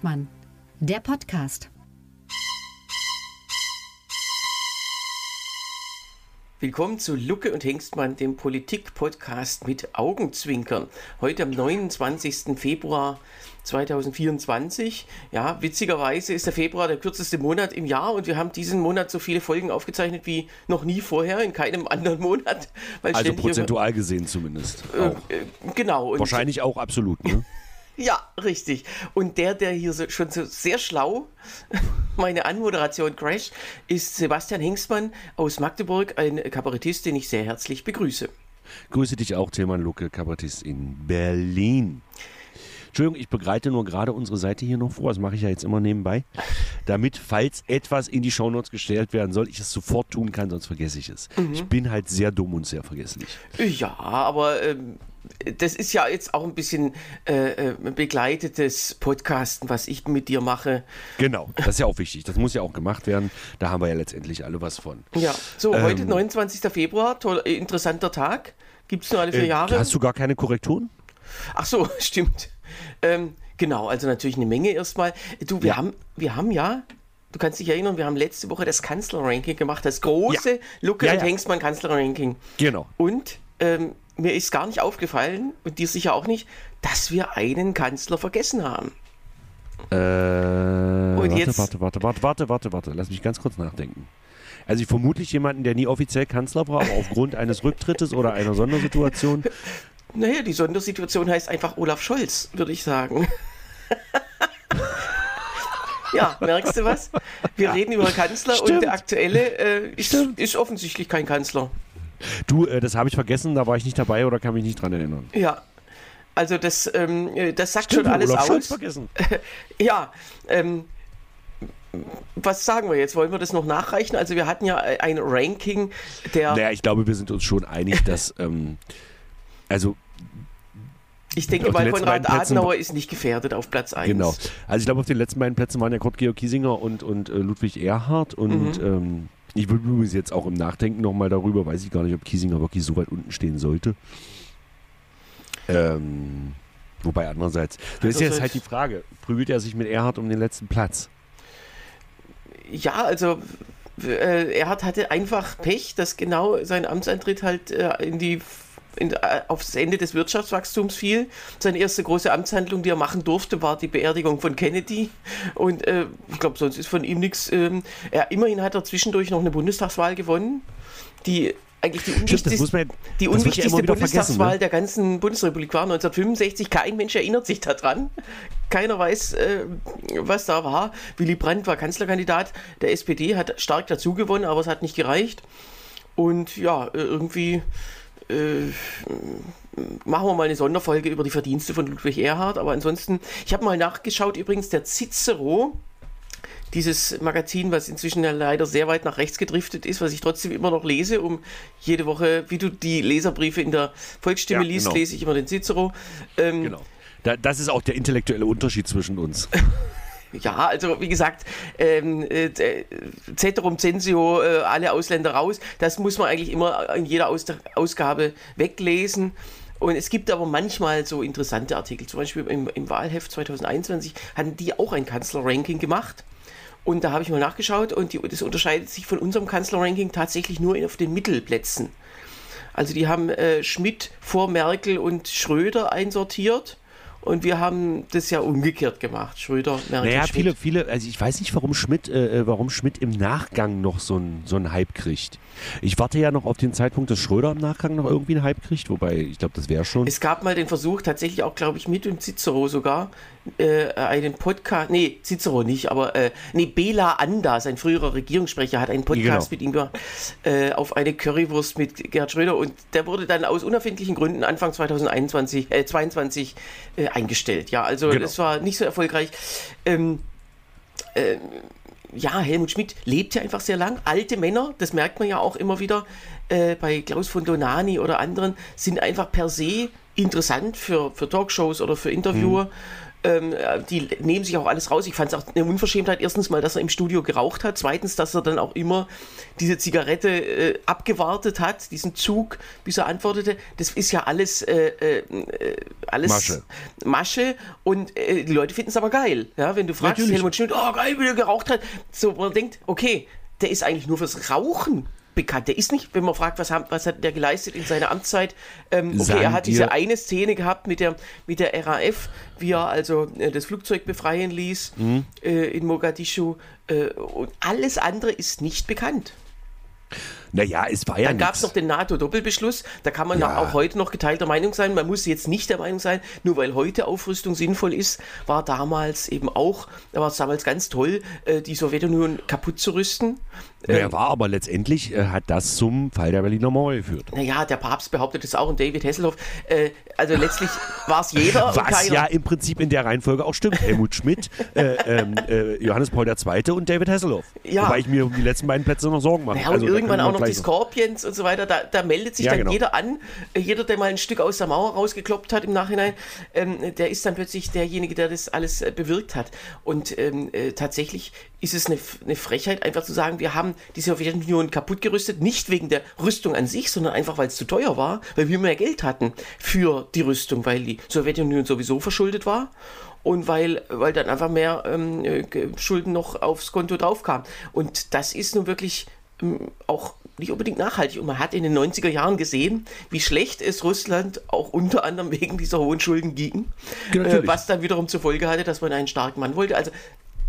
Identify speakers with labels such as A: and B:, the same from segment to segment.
A: Hengstmann, der Podcast.
B: Willkommen zu Lucke und Hengstmann, dem Politik-Podcast mit Augenzwinkern. Heute am 29. Februar 2024. Ja, witzigerweise ist der Februar der kürzeste Monat im Jahr und wir haben diesen Monat so viele Folgen aufgezeichnet wie noch nie vorher, in keinem anderen Monat.
C: also prozentual gesehen zumindest.
B: Äh, äh, genau.
C: Und Wahrscheinlich auch absolut, ne?
B: Ja, richtig. Und der, der hier so, schon so sehr schlau meine Anmoderation crasht, ist Sebastian Hengstmann aus Magdeburg, ein Kabarettist, den ich sehr herzlich begrüße.
C: Grüße dich auch, Tilman Lucke, Kabarettist in Berlin. Entschuldigung, ich begreite nur gerade unsere Seite hier noch vor, das mache ich ja jetzt immer nebenbei, damit, falls etwas in die Shownotes gestellt werden soll, ich es sofort tun kann, sonst vergesse ich es. Mhm. Ich bin halt sehr dumm und sehr vergesslich.
B: Ja, aber ähm, das ist ja jetzt auch ein bisschen äh, äh, begleitetes Podcasten, was ich mit dir mache.
C: Genau, das ist ja auch wichtig. Das muss ja auch gemacht werden. Da haben wir ja letztendlich alle was von.
B: Ja, so, ähm, heute 29. Februar, toll, äh, interessanter Tag. Gibt es nur alle vier äh, Jahre.
C: Hast du gar keine Korrekturen?
B: Ach so, stimmt. Ähm, genau, also natürlich eine Menge erstmal. Du, wir, ja. haben, wir haben ja Du kannst dich erinnern, wir haben letzte Woche das Kanzlerranking gemacht, das große ja. Lucke ja, ja. und Hengstmann Kanzlerranking.
C: Genau.
B: Und ähm, mir ist gar nicht aufgefallen, und dir sicher auch nicht, dass wir einen Kanzler vergessen haben.
C: Äh, und warte, jetzt, warte, warte, warte, warte, warte, warte, lass mich ganz kurz nachdenken. Also ich vermutlich jemanden, der nie offiziell Kanzler war, aber aufgrund eines Rücktrittes oder einer Sondersituation.
B: Naja, die Sondersituation heißt einfach Olaf Scholz, würde ich sagen. ja, merkst du was? Wir ja. reden über Kanzler Stimmt. und der aktuelle äh, ist, ist offensichtlich kein Kanzler.
C: Du, äh, das habe ich vergessen, da war ich nicht dabei oder kann mich nicht dran erinnern.
B: Ja. Also das, ähm, äh, das sagt Stimmt, schon alles Olaf aus.
C: Vergessen.
B: ja, ähm, was sagen wir jetzt? Wollen wir das noch nachreichen? Also wir hatten ja ein Ranking der.
C: Naja, ich glaube, wir sind uns schon einig, dass ähm, also
B: ich denke mal, Konrad Adenauer ist nicht gefährdet auf Platz 1.
C: Genau. Also ich glaube, auf den letzten beiden Plätzen waren ja Kurt Georg Kiesinger und, und äh, Ludwig Erhard und mhm. ähm, ich bin übrigens jetzt auch im Nachdenken nochmal darüber, weiß ich gar nicht, ob Kiesinger wirklich so weit unten stehen sollte. Ähm, wobei andererseits, das ist jetzt halt die Frage, prügelt er sich mit Erhard um den letzten Platz?
B: Ja, also äh, Erhard hatte einfach Pech, dass genau sein Amtsantritt halt äh, in die in, äh, aufs Ende des Wirtschaftswachstums fiel. Seine erste große Amtshandlung, die er machen durfte, war die Beerdigung von Kennedy. Und äh, ich glaube, sonst ist von ihm nichts. Ähm, er, immerhin hat er zwischendurch noch eine Bundestagswahl gewonnen, die eigentlich die unwichtigste, man, die unwichtigste Bundestagswahl ne? der ganzen Bundesrepublik war 1965. Kein Mensch erinnert sich daran. Keiner weiß, äh, was da war. Willy Brandt war Kanzlerkandidat der SPD, hat stark dazu gewonnen, aber es hat nicht gereicht. Und ja, irgendwie äh, machen wir mal eine Sonderfolge über die Verdienste von Ludwig Erhard. Aber ansonsten, ich habe mal nachgeschaut, übrigens der Cicero, dieses Magazin, was inzwischen ja leider sehr weit nach rechts gedriftet ist, was ich trotzdem immer noch lese, um jede Woche, wie du die Leserbriefe in der Volksstimme ja, liest, genau. lese ich immer den Cicero.
C: Ähm, genau. Da, das ist auch der intellektuelle Unterschied zwischen uns.
B: Ja, also wie gesagt, ähm, äh, Ceterum Censio, äh, alle Ausländer raus, das muss man eigentlich immer in jeder Aus Ausgabe weglesen. Und es gibt aber manchmal so interessante Artikel. Zum Beispiel im, im Wahlheft 2021 hatten die auch ein Kanzlerranking gemacht. Und da habe ich mal nachgeschaut und die, das unterscheidet sich von unserem Kanzlerranking tatsächlich nur auf den Mittelplätzen. Also die haben äh, Schmidt vor Merkel und Schröder einsortiert und wir haben das ja umgekehrt gemacht. Schröder,
C: Merkel, Naja, Schmidt. viele, viele, also ich weiß nicht, warum Schmidt, äh, äh warum Schmidt im Nachgang noch so einen so Hype kriegt. Ich warte ja noch auf den Zeitpunkt, dass Schröder im Nachgang noch irgendwie einen Hype kriegt, wobei ich glaube, das wäre schon.
B: Es gab mal den Versuch, tatsächlich auch, glaube ich, mit dem Cicero sogar, äh, einen Podcast, nee, Cicero nicht, aber äh, nee, Bela Anda, sein früherer Regierungssprecher, hat einen Podcast genau. mit ihm gemacht, äh, auf eine Currywurst mit Gerhard Schröder und der wurde dann aus unerfindlichen Gründen Anfang 2021, äh, 22 äh, eingestellt. Ja, also genau. das war nicht so erfolgreich. Ähm, äh, ja, Helmut Schmidt lebt ja einfach sehr lang. Alte Männer, das merkt man ja auch immer wieder äh, bei Klaus von Donani oder anderen, sind einfach per se interessant für, für Talkshows oder für Interviewer. Mhm. Ähm, die nehmen sich auch alles raus. Ich fand es auch eine Unverschämtheit. Erstens mal, dass er im Studio geraucht hat. Zweitens, dass er dann auch immer diese Zigarette äh, abgewartet hat, diesen Zug, bis er antwortete. Das ist ja alles, äh, äh, alles
C: Masche.
B: Masche. Und äh, die Leute finden es aber geil. Ja, wenn du fragst,
C: Natürlich.
B: Helmut Schmidt, oh geil, wie der geraucht hat. So, man denkt, okay, der ist eigentlich nur fürs Rauchen bekannt. Der ist nicht, wenn man fragt, was, hat- was hat der geleistet in seiner Amtszeit. Ähm, okay,
C: Sagen
B: er hat diese eine Szene gehabt mit der, mit der RAF, wie er also äh, das Flugzeug befreien ließ
C: Mhm.
B: äh, in Mogadischu. Äh, und alles andere ist nicht bekannt.
C: Naja, es war ja
B: Dann gab es noch den NATO-Doppelbeschluss. Da kann man
C: Ja.
B: auch heute noch geteilter Meinung sein. Man muss jetzt nicht der Meinung sein, nur weil heute Aufrüstung sinnvoll ist, war damals eben auch, da war es damals ganz toll, äh, die Sowjetunion kaputt zu rüsten.
C: Naja, war aber letztendlich äh, hat das zum Fall der Berliner Mauer geführt.
B: Naja, der Papst behauptet es auch und David Hasselhoff. Äh, also letztlich war es jeder
C: Was ja im Prinzip in der Reihenfolge auch stimmt. Helmut Schmidt, äh, ähm, äh, Johannes Paul II. und David Hasselhoff.
B: Ja.
C: Wobei ich mir um die letzten beiden Plätze noch Sorgen mache.
B: Ja, und
C: Also,
B: irgendwann auch noch die
C: gleich
B: Scorpions und so weiter. Da, da meldet sich
C: Ja,
B: dann
C: genau.
B: jeder an. Äh, Jeder, der mal ein Stück aus der Mauer rausgekloppt hat im Nachhinein, ähm, der ist dann plötzlich derjenige, der das alles äh, bewirkt hat. Und ähm, äh, tatsächlich ist es eine, eine Frechheit, einfach zu sagen, wir haben die Sowjetunion kaputt gerüstet, nicht wegen der Rüstung an sich, sondern einfach, weil es zu teuer war, weil wir mehr Geld hatten für die Rüstung, weil die Sowjetunion sowieso verschuldet war und weil, weil dann einfach mehr ähm, äh, Schulden noch aufs Konto draufkamen. Und das ist nun wirklich ähm, auch nicht unbedingt nachhaltig. Und man hat in den 90er Jahren gesehen, wie schlecht es Russland auch unter anderem wegen dieser hohen Schulden ging,
C: Ja,
B: äh, was dann wiederum zur Folge hatte, dass man einen starken Mann wollte. Also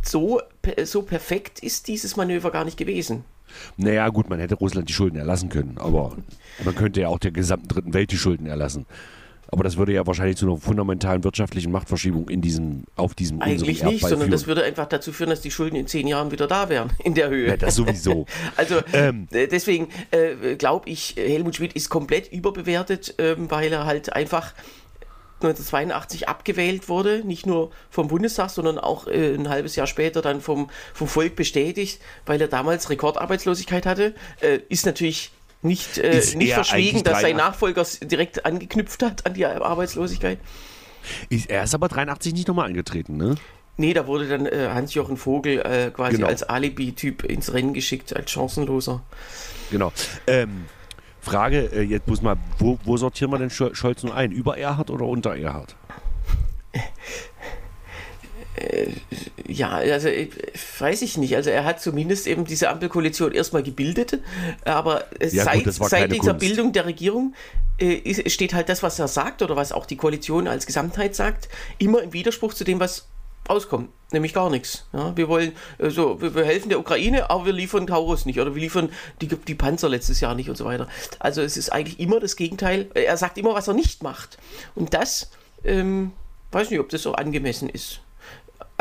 B: so, so perfekt ist dieses Manöver gar nicht gewesen.
C: Naja, gut, man hätte Russland die Schulden erlassen können, aber man könnte ja auch der gesamten dritten Welt die Schulden erlassen. Aber das würde ja wahrscheinlich zu einer fundamentalen wirtschaftlichen Machtverschiebung in diesem, auf diesem
B: Eigentlich nicht, sondern
C: führen.
B: das würde einfach dazu führen, dass die Schulden in zehn Jahren wieder da wären, in der Höhe.
C: Ja, das sowieso.
B: Also
C: Ähm.
B: äh, deswegen äh, glaube ich, Helmut Schmidt ist komplett überbewertet, ähm, weil er halt einfach 1982 abgewählt wurde, nicht nur vom Bundestag, sondern auch äh, ein halbes Jahr später dann vom, vom Volk bestätigt, weil er damals Rekordarbeitslosigkeit hatte. Äh, ist natürlich nicht, äh, nicht
C: er
B: verschwiegen, dass sein
C: 83?
B: Nachfolger direkt angeknüpft hat an die Arbeitslosigkeit.
C: Ist- Er ist aber 83 nicht nochmal angetreten, ne?
B: Nee, da wurde dann äh, Hans-Jochen Vogel äh, quasi
C: Genau.
B: als Alibi-Typ ins Rennen geschickt, als Chancenloser.
C: Genau. Ähm, Frage, äh, jetzt muss mal, wo, wo sortieren wir denn Schol- Scholz nun ein? Über Erhard oder unter Erhard?
B: Ja, also äh, weiß ich nicht. Also er hat zumindest eben diese Ampelkoalition erstmal gebildet, aber äh,
C: Ja, gut,
B: seit,
C: war
B: seit dieser
C: Kunst.
B: Bildung der Regierung äh, steht halt das, was er sagt oder was auch die Koalition als Gesamtheit sagt, immer im Widerspruch zu dem, was rauskommt, nämlich gar nichts. Ja, wir wollen äh, so, wir, wir helfen der Ukraine, aber wir liefern Taurus nicht oder wir liefern die, die Panzer letztes Jahr nicht und so weiter. Also es ist eigentlich immer das Gegenteil. Äh, Er sagt immer, was er nicht macht. Und das, ähm, weiß nicht, ob das so angemessen ist.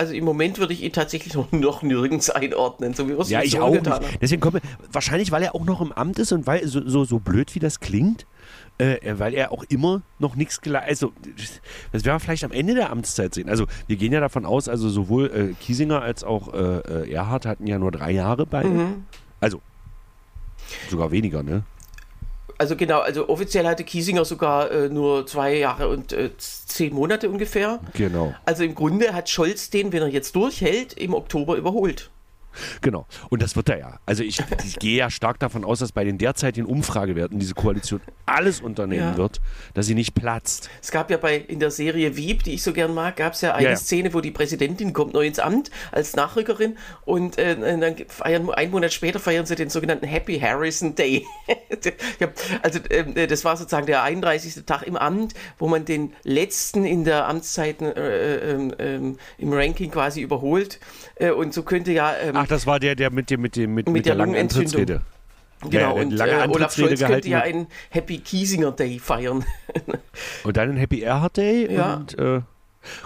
B: Also im Moment würde ich ihn tatsächlich noch, noch nirgends einordnen, so wie wir es
C: Ja, ich auch nicht.
B: haben.
C: Deswegen kommt wahrscheinlich, weil er auch noch im Amt ist und weil so, so, so blöd wie das klingt, äh, weil er auch immer noch nichts geleistet Also, das werden wir vielleicht am Ende der Amtszeit sehen. Also, wir gehen ja davon aus, also sowohl äh, Kiesinger als auch äh, äh, Erhard hatten ja nur drei Jahre beide.
B: Mhm.
C: Also, sogar weniger, ne?
B: Also genau, also offiziell hatte Kiesinger sogar äh, nur zwei Jahre und äh, zehn Monate ungefähr.
C: Genau.
B: Also im Grunde hat Scholz den, wenn er jetzt durchhält, im Oktober überholt.
C: Genau. Und das wird er ja. Also ich, ich gehe ja stark davon aus, dass bei den derzeitigen Umfragewerten diese Koalition alles unternehmen
B: Ja.
C: wird, dass sie nicht platzt.
B: Es gab ja bei in der Serie Wieb, die ich so gern mag, gab es ja eine
C: Ja, ja.
B: Szene, wo die Präsidentin kommt neu ins Amt als Nachrückerin und äh, dann feiern einen Monat später feiern sie den sogenannten Happy Harrison Day. also ähm, das war sozusagen der 31. Tag im Amt, wo man den letzten in der Amtszeit äh, ähm, ähm, im Ranking quasi überholt äh, und so könnte ja ähm,
C: Ach, das war der, der mit dem mit dem mit, mit,
B: der
C: der langen. Antrittsrede.
B: genau
C: der
B: und
C: lange
B: äh, Olaf Scholz könnte ja einen Happy Kiesinger Day feiern.
C: Und dann ein Happy Erhard Day
B: Ja.
C: und äh,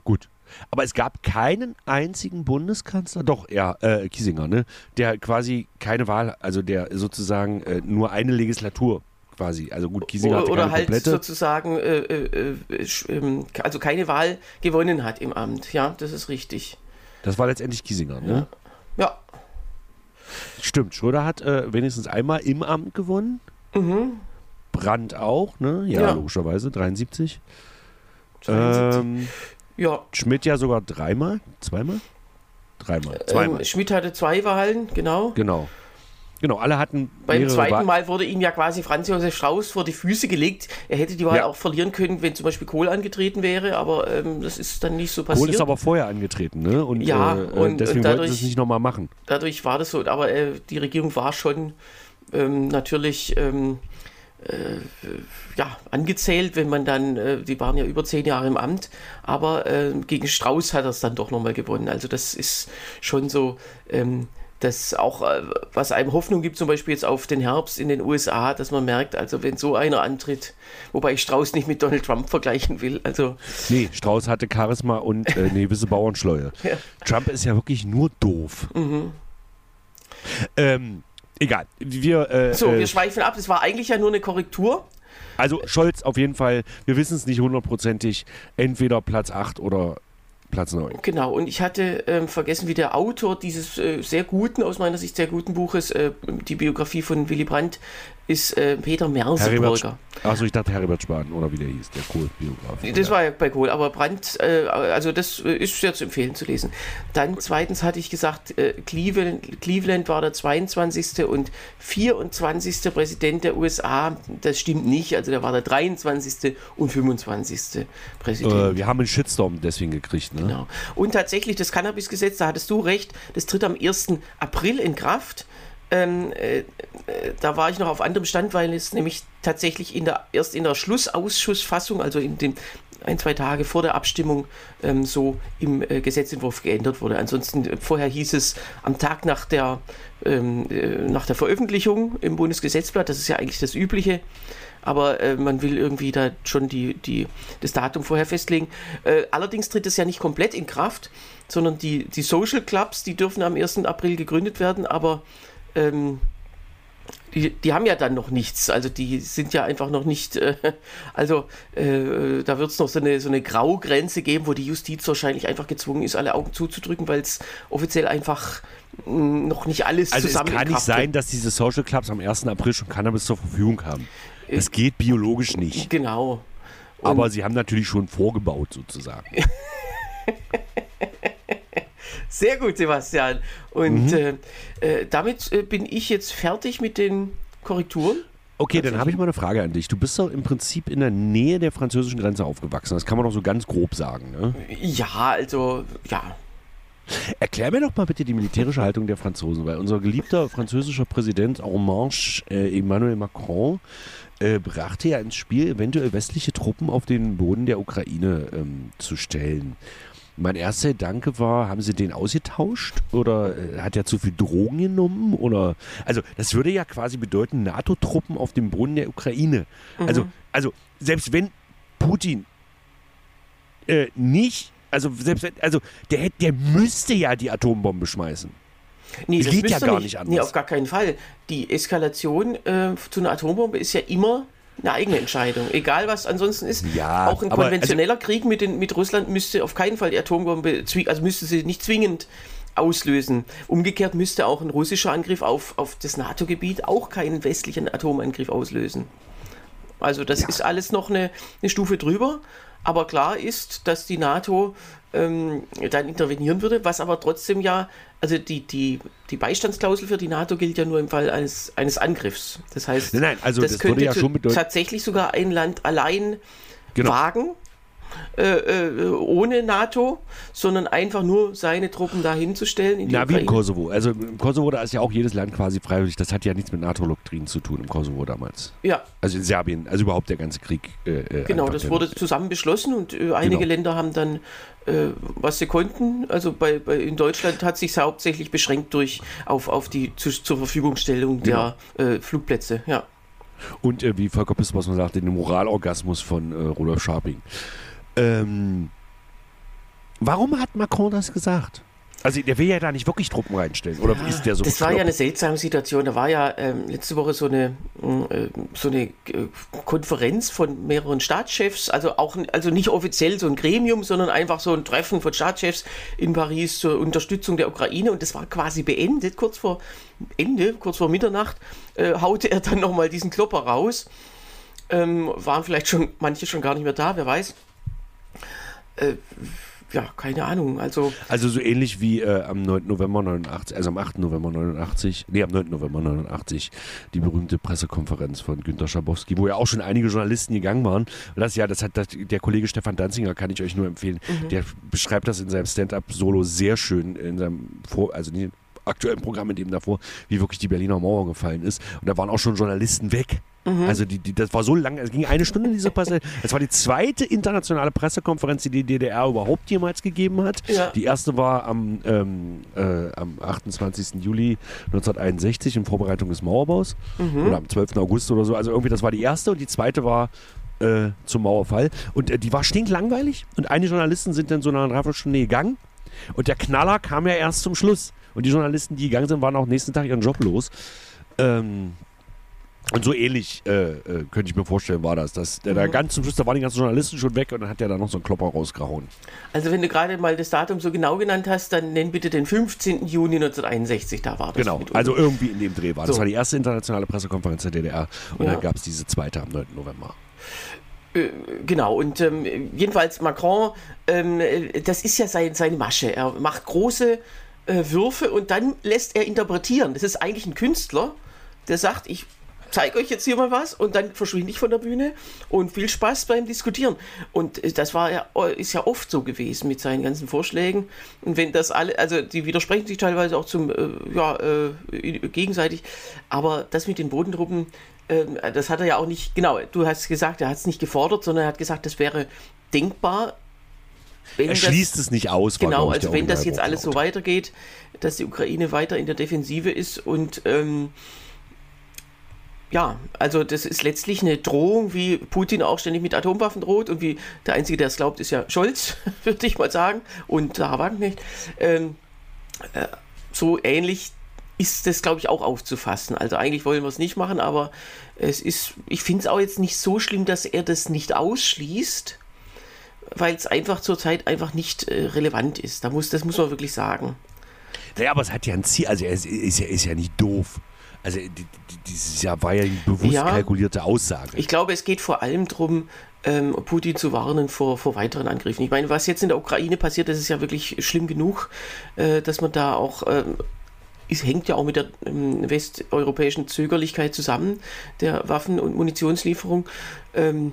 C: gut. Aber es gab keinen einzigen Bundeskanzler, doch, ja, äh, Kiesinger, ne, der quasi keine Wahl, also der sozusagen äh, nur eine Legislatur quasi, also gut, Kiesinger
B: oder,
C: hatte
B: oder halt
C: komplette.
B: sozusagen äh, äh, äh, ähm, also keine Wahl gewonnen hat im Amt. Ja, das ist richtig.
C: Das war letztendlich Kiesinger, ne?
B: Ja,
C: Stimmt, Schröder hat äh, wenigstens einmal im Amt gewonnen. Brandt auch, ne? Ja,
B: Ja.
C: logischerweise, 73.
B: 72.
C: Ähm,
B: Ja.
C: Schmidt ja sogar dreimal, zweimal? Dreimal, zweimal.
B: Ähm, Schmidt hatte zwei Wahlen, genau.
C: genau. Genau, alle hatten
B: Beim zweiten
C: Wahl-
B: Mal wurde ihm ja quasi Franz Josef Strauß vor die Füße gelegt. Er hätte die Wahl
C: Ja.
B: auch verlieren können, wenn zum Beispiel Kohl angetreten wäre, aber ähm, das ist dann nicht so
C: Kohl
B: passiert.
C: ist aber vorher angetreten, ne? Und,
B: Ja,
C: äh,
B: und-
C: deswegen
B: und
C: wollten
B: dadurch-
C: sie es nicht nochmal machen.
B: Dadurch war das so, aber äh, die Regierung war schon ähm, natürlich ähm, äh, ja, angezählt, wenn man dann, äh, die waren ja über zehn Jahre im Amt, aber äh, gegen Strauß hat er es dann doch nochmal gewonnen. Also das ist schon so, ähm, dass auch, äh, was einem Hoffnung gibt, zum Beispiel jetzt auf den Herbst in den USA, dass man merkt, also wenn so einer antritt, wobei ich Strauß nicht mit Donald Trump vergleichen will, also
C: Nee, Strauß hatte Charisma und äh, eine gewisse Bauernschleue.
B: Ja. Mhm.
C: Trump ist ja wirklich nur doof. Ähm, egal. Wir, äh,
B: so,
C: äh,
B: wir schweifen ab, das war eigentlich ja nur eine Korrektur.
C: also Scholz auf jeden Fall, wir wissen es nicht hundertprozentig, entweder Platz 8 oder Platz 9.
B: Genau, und ich hatte ähm, vergessen, wie der Autor dieses äh, sehr guten, aus meiner Sicht sehr guten Buches, äh, die Biografie von Willy Brandt, ist äh, Peter Merseburger.
C: achso, ich dachte Heribert Spahn oder wie der hieß, der Kohl-Biograf.
B: Das war ja bei Kohl, aber Brandt, äh, also das äh, ist sehr zu empfehlen zu lesen. Dann zweitens hatte ich gesagt, äh, Cleveland, Cleveland war der 22. und 24. Präsident der USA. Das stimmt nicht, also der war der 23. und 25. Präsident.
C: äh, wir haben einen Shitstorm deswegen gekriegt, ne?
B: Genau. Und tatsächlich, das Cannabis-Gesetz, da hattest du recht, das tritt am 1. April in Kraft. Ähm, äh, äh, da war ich noch auf anderem Stand, weil es nämlich tatsächlich in der, erst in der Schlussausschussfassung, also in den ein, zwei Tage vor der Abstimmung, ähm, so im äh, Gesetzentwurf geändert wurde. Ansonsten, äh, vorher hieß es am Tag nach der, ähm, äh, nach der Veröffentlichung im Bundesgesetzblatt, das ist ja eigentlich das Übliche, aber äh, man will irgendwie da schon die, die, das Datum vorher festlegen. Äh, allerdings tritt es ja nicht komplett in Kraft, sondern die, die Social Clubs, die dürfen am 1. April gegründet werden, aber ähm, die, die haben ja dann noch nichts. Also die sind ja einfach noch nicht, äh, also äh, da wird es noch so eine, so eine Graugrenze geben, wo die Justiz wahrscheinlich einfach gezwungen ist, alle Augen zuzudrücken, weil es offiziell einfach mh, noch nicht alles
C: Also es
B: zusammen
C: kann
B: in
C: nicht sein, dass diese Social Clubs am 1. April schon Cannabis zur Verfügung haben. Das geht biologisch nicht.
B: Genau. Und-
C: Aber sie haben natürlich schon vorgebaut sozusagen.
B: Sehr gut, Sebastian. Und äh, äh, damit äh, bin ich jetzt fertig mit den Korrekturen.
C: Okay, dann habe ich mal eine Frage an dich. Du bist doch im Prinzip in der Nähe der französischen Grenze aufgewachsen. Das kann man doch so ganz grob sagen. Ne?
B: Ja, also, ja.
C: Erklär mir doch mal bitte die militärische Haltung der Franzosen, weil unser geliebter französischer Präsident En Marche, äh, Emmanuel Macron, äh, brachte ja ins Spiel, eventuell westliche Truppen auf den Boden der Ukraine ähm, zu stellen. Mein erster Gedanke war, haben sie den ausgetauscht oder äh, hat er zu viel Drogen genommen? Oder also das würde ja quasi bedeuten, NATO-Truppen auf dem Boden der Ukraine. Also, also selbst wenn Putin äh, nicht, also selbst wenn, also der hätte, der müsste ja die Atombombe schmeißen.
B: Nee,
C: Das geht ja gar nicht anders.
B: Nee, auf gar keinen Fall. Die Eskalation äh, zu einer Atombombe ist ja immer eine eigene Entscheidung. Egal was ansonsten ist.
C: Ja,
B: auch ein
C: aber
B: konventioneller Krieg mit, den, mit Russland müsste auf keinen Fall die Atombombe, also müsste sie nicht zwingend auslösen. Umgekehrt müsste auch ein russischer Angriff auf, auf das NATO-Gebiet auch keinen westlichen Atomangriff auslösen. Also das ist alles noch eine, eine Stufe drüber. Aber klar ist, dass die NATO ähm, dann intervenieren würde, was aber trotzdem ja, also die, die, die Beistandsklausel für die NATO gilt ja nur im Fall eines, eines Angriffs. Das heißt,
C: Nein, nein, also das würde
B: könnte
C: ja
B: zu-
C: schon bedeuten-
B: tatsächlich sogar ein Land allein
C: Genau.
B: wagen, äh, äh, ohne NATO, sondern einfach nur seine Truppen dahin zu stellen in die
C: Na, wie im. Kosovo. Also im Kosovo, da ist ja auch jedes Land quasi freiwillig. Das hat ja nichts mit NATO-Doktrin zu tun im Kosovo damals.
B: Ja,
C: Also in Serbien, also überhaupt der ganze Krieg. Äh, äh,
B: Genau, das
C: der
B: wurde
C: 90er.
B: zusammen beschlossen und äh, einige
C: Genau.
B: Länder haben dann, äh, was sie konnten, also bei, bei, in Deutschland hat sich hauptsächlich beschränkt durch auf, auf die zu, zur Verfügungstellung der
C: Genau.
B: äh, Flugplätze. Ja.
C: Und wie Volker Pispers sagt, den Moralorgasmus von Rudolf Scharping. Ähm, warum hat Macron das gesagt? Also der will ja da nicht wirklich Truppen reinstellen. Oder ist der so
B: Das war ja eine seltsame Situation. Da war ja ähm, letzte Woche so eine, mh, äh, so eine äh, Konferenz von mehreren Staatschefs, also auch also nicht offiziell so ein Gremium, sondern einfach so ein Treffen von Staatschefs in Paris zur Unterstützung der Ukraine. Und das war quasi beendet, kurz vor Ende, kurz vor Mitternacht, äh, haute er dann nochmal diesen Klopper raus. Ähm, waren vielleicht schon manche schon gar nicht mehr da, wer weiß. Äh, ja, keine Ahnung. Also,
C: also so ähnlich wie äh, am 9. November 89, also am 8. November 89, nee, am 9. November 89, die berühmte Pressekonferenz von Günter Schabowski, wo ja auch schon einige Journalisten gegangen waren. Und das ja, das hat das, der Kollege Stefan Danzinger, kann ich euch nur empfehlen. Mhm. Der beschreibt das in seinem Stand-up-Solo sehr schön, in seinem Vor, also aktuellen Programm, in dem davor, wie wirklich die Berliner Mauer gefallen ist. Und da waren auch schon Journalisten weg. Mhm. Also die, die, das war so lang, es ging eine Stunde diese Presse. Es war die zweite internationale Pressekonferenz, die die DDR überhaupt jemals gegeben hat. Ja. Die erste war am, ähm, äh, am 28. Juli 1961 in Vorbereitung des Mauerbaus. Mhm. Oder am 12. August oder so. Also irgendwie, das war die erste und die zweite war äh, zum Mauerfall. Und äh, die war stinklangweilig. Und einige Journalisten sind dann so nach einer Dreiviertelstunde gegangen. Und der Knaller kam ja erst zum Schluss. Und die Journalisten, die gegangen sind, waren auch nächsten Tag ihren Job los. Ähm, und so ähnlich äh, äh, könnte ich mir vorstellen, war das. Dass der mhm. da ganz zum Schluss, da waren die ganzen Journalisten schon weg und dann hat der da noch so einen Klopper rausgehauen.
B: Also wenn du gerade mal das Datum so genau genannt hast, dann nenn bitte den 15. Juni 1961, da war das.
C: Genau, also irgendwie in dem Dreh war. So. Das war die erste internationale Pressekonferenz der DDR und ja. dann gab es diese zweite am 9. November.
B: Äh, genau, und ähm, jedenfalls Macron, ähm, das ist ja sein, seine Masche. Er macht große äh, Würfe und dann lässt er interpretieren. Das ist eigentlich ein Künstler, der sagt, ich zeige euch jetzt hier mal was und dann verschwinde ich von der Bühne und viel Spaß beim Diskutieren. Und äh, das war ja, äh, ist ja oft so gewesen mit seinen ganzen Vorschlägen. Und wenn das alle, also die widersprechen sich teilweise auch zum, äh, ja, äh, gegenseitig, aber das mit den Bodentruppen, äh, das hat er ja auch nicht, genau, du hast gesagt, er hat es nicht gefordert, sondern er hat gesagt, das wäre denkbar,
C: er schließt das, es nicht aus.
B: Genau, also wenn das jetzt alles so weitergeht, dass die Ukraine weiter in der Defensive ist und ähm, ja, also das ist letztlich eine Drohung, wie Putin auch ständig mit Atomwaffen droht und wie der Einzige, der es glaubt, ist ja Scholz, würde ich mal sagen, und Sarah Wagenknecht. Ähm, äh, so ähnlich ist das, glaube ich, auch aufzufassen. Also eigentlich wollen wir es nicht machen, aber es ist, ich finde es auch jetzt nicht so schlimm, dass er das nicht ausschließt weil es einfach zurzeit einfach nicht äh, relevant ist. Da muss, das muss man wirklich sagen.
C: Naja, aber es hat ja ein Ziel, also er ist, ist, ja, ist ja nicht doof. Also dieses Jahr war ja eine bewusst ja, kalkulierte Aussage.
B: Ich glaube, es geht vor allem darum, ähm, Putin zu warnen vor, vor weiteren Angriffen. Ich meine, was jetzt in der Ukraine passiert, das ist ja wirklich schlimm genug, äh, dass man da auch ähm, es hängt ja auch mit der ähm, westeuropäischen Zögerlichkeit zusammen, der Waffen- und Munitionslieferung. Ähm,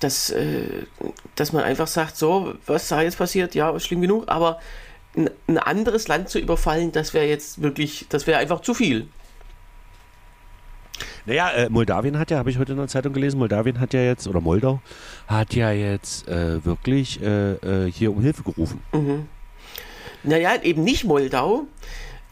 B: dass, äh, dass man einfach sagt, so, was da jetzt passiert, ja, schlimm genug, aber ein, ein anderes Land zu überfallen, das wäre jetzt wirklich, das wäre einfach zu viel.
C: Naja, äh, Moldawien hat ja, habe ich heute in der Zeitung gelesen, Moldawien hat ja jetzt, oder Moldau, hat ja jetzt äh, wirklich äh, äh hier um Hilfe gerufen.
B: Mhm. Naja, eben nicht Moldau,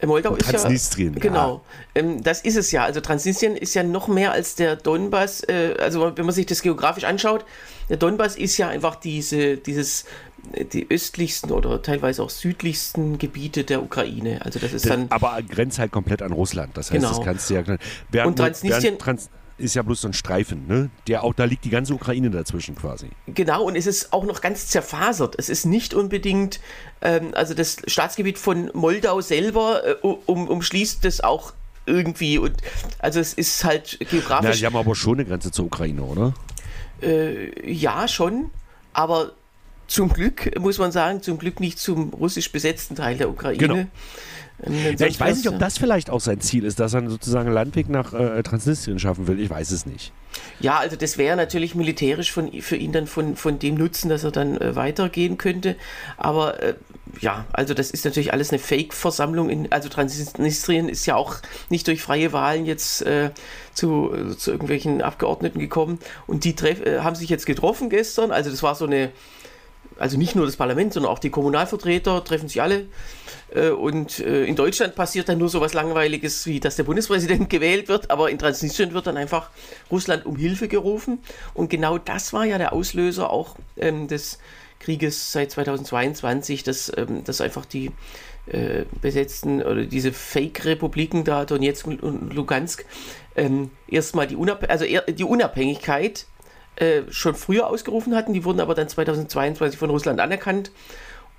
B: Moldau ist
C: Transnistrien,
B: ja. Genau. Ähm, das ist es ja. Also Transnistrien ist ja noch mehr als der Donbass. Äh, also wenn man sich das geografisch anschaut, der Donbass ist ja einfach diese, dieses, äh, die östlichsten oder teilweise auch südlichsten Gebiete der Ukraine. Also das ist dann.
C: Aber grenzt halt komplett an Russland. Das heißt, genau. das kannst du ja.
B: Während, Und Transnistrien.
C: Trans ist ja bloß so ein Streifen, ne? Der auch, da liegt die ganze Ukraine dazwischen quasi.
B: Genau, und es ist auch noch ganz zerfasert. Es ist nicht unbedingt, ähm, also das Staatsgebiet von Moldau selber äh, um, umschließt das auch irgendwie. Und also es ist halt geografisch. Na,
C: sie haben aber schon eine Grenze zur Ukraine, oder?
B: Äh, ja, schon. Aber zum Glück, muss man sagen, zum Glück nicht zum russisch besetzten Teil der Ukraine. Genau.
C: Ja, ich weiß nicht, ob das vielleicht auch sein Ziel ist, dass er sozusagen einen Landweg nach äh, Transnistrien schaffen will. Ich weiß es nicht.
B: Ja, also das wäre natürlich militärisch von, für ihn dann von, von dem Nutzen, dass er dann äh, weitergehen könnte. Aber äh, ja, also das ist natürlich alles eine Fake-Versammlung. Also Transnistrien ist ja auch nicht durch freie Wahlen jetzt äh, zu, zu irgendwelchen Abgeordneten gekommen. Und die treff, äh, haben sich jetzt getroffen gestern. Also das war so eine also nicht nur das Parlament, sondern auch die Kommunalvertreter treffen sich alle. Äh, und äh, in Deutschland passiert dann nur so was Langweiliges, wie dass der Bundespräsident gewählt wird, aber in Transnistrien wird dann einfach Russland um Hilfe gerufen. Und genau das war ja der Auslöser auch ähm, des Krieges seit 2022, dass, ähm, dass einfach die äh, besetzten oder diese Fake-Republiken da, Donetsk und Lugansk, ähm, erstmal die, Unab also die Unabhängigkeit äh, schon früher ausgerufen hatten. Die wurden aber dann 2022 von Russland anerkannt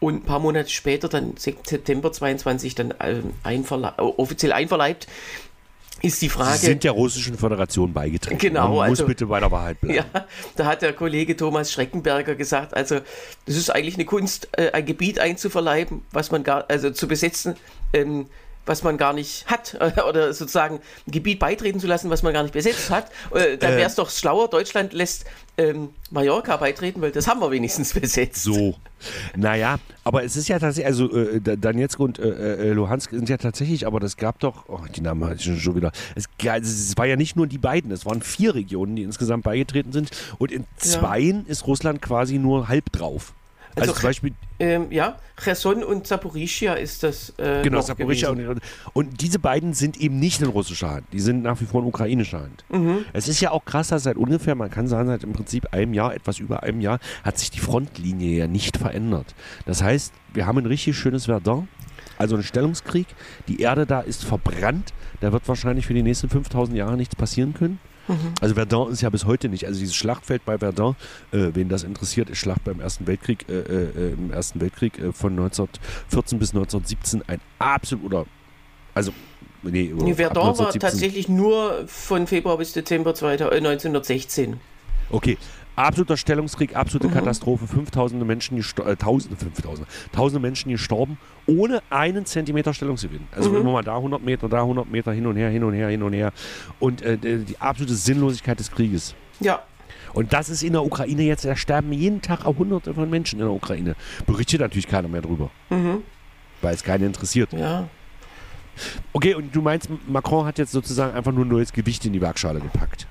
B: und ein paar Monate später, dann September 22, dann äh, einverle offiziell einverleibt. ist die Frage.
C: Sie sind der Russischen Föderation beigetreten.
B: Genau,
C: Man
B: also-
C: muss bitte bei der Wahrheit bleiben.
B: Ja, da hat der Kollege Thomas Schreckenberger gesagt, also das ist eigentlich eine Kunst, äh, ein Gebiet einzuverleiben, was man gar, also zu besetzen, ähm, was man gar nicht hat, oder sozusagen ein Gebiet beitreten zu lassen, was man gar nicht besetzt hat. Äh, da wäre es doch schlauer, Deutschland lässt ähm, Mallorca beitreten, weil das haben wir wenigstens besetzt.
C: So. Naja, aber es ist ja tatsächlich, also äh, Donetsk und äh, äh, Luhansk sind ja tatsächlich, aber das gab doch, oh, die Namen hatte ich schon- wieder. Es, es war ja nicht nur die beiden, es waren vier Regionen, die insgesamt beigetreten sind. Und in zweien ist Russland quasi nur halb drauf. Also,
B: Also
C: zum Beispiel,
B: Ähm, ja, Cherson und Saporischia ist das äh,
C: genau, Saporischia und, und diese beiden sind eben nicht in russischer Hand. Die sind nach wie vor in ukrainischer Hand.
B: Mhm.
C: Es ist ja auch krass, dass seit ungefähr, man kann sagen, seit im Prinzip einem Jahr, etwas über einem Jahr, hat sich die Frontlinie ja nicht verändert. Das heißt, wir haben ein richtig schönes Verdun, also einen Stellungskrieg. Die Erde da ist verbrannt. Da wird wahrscheinlich für die nächsten 5000 Jahre nichts passieren können. Also Verdun ist ja bis heute nicht, also dieses Schlachtfeld bei Verdun, äh, wen das interessiert, ist Schlacht beim Ersten Weltkrieg, äh, äh, im Ersten Weltkrieg äh, von 1914 bis 1917 ein absolut, oder, also, nee,
B: Nee, Verdun war
C: 1917.
B: tatsächlich nur von Februar bis Dezember 2000, äh, 1916.
C: Okay, absoluter Stellungskrieg,
B: Mhm.
C: absolute Katastrophe, 5000 Menschen, äh, tausende, 5000, tausende Menschen gestorben, ohne einen Zentimeter Stellungsgewinn. Also
B: Mhm.
C: immer mal da 100 Meter, da 100 Meter, hin und her, hin und her, hin und her. Und äh, die die absolute Sinnlosigkeit des Krieges.
B: Ja,
C: Und das ist in der Ukraine jetzt, da sterben jeden Tag auch hunderte von Menschen in der Ukraine. Berichtet natürlich keiner mehr drüber.
B: Mhm.
C: Weil es keinen interessiert.
B: ja.
C: Okay, und du meinst, Macron hat jetzt sozusagen einfach nur neues Gewicht in die Waagschale gepackt.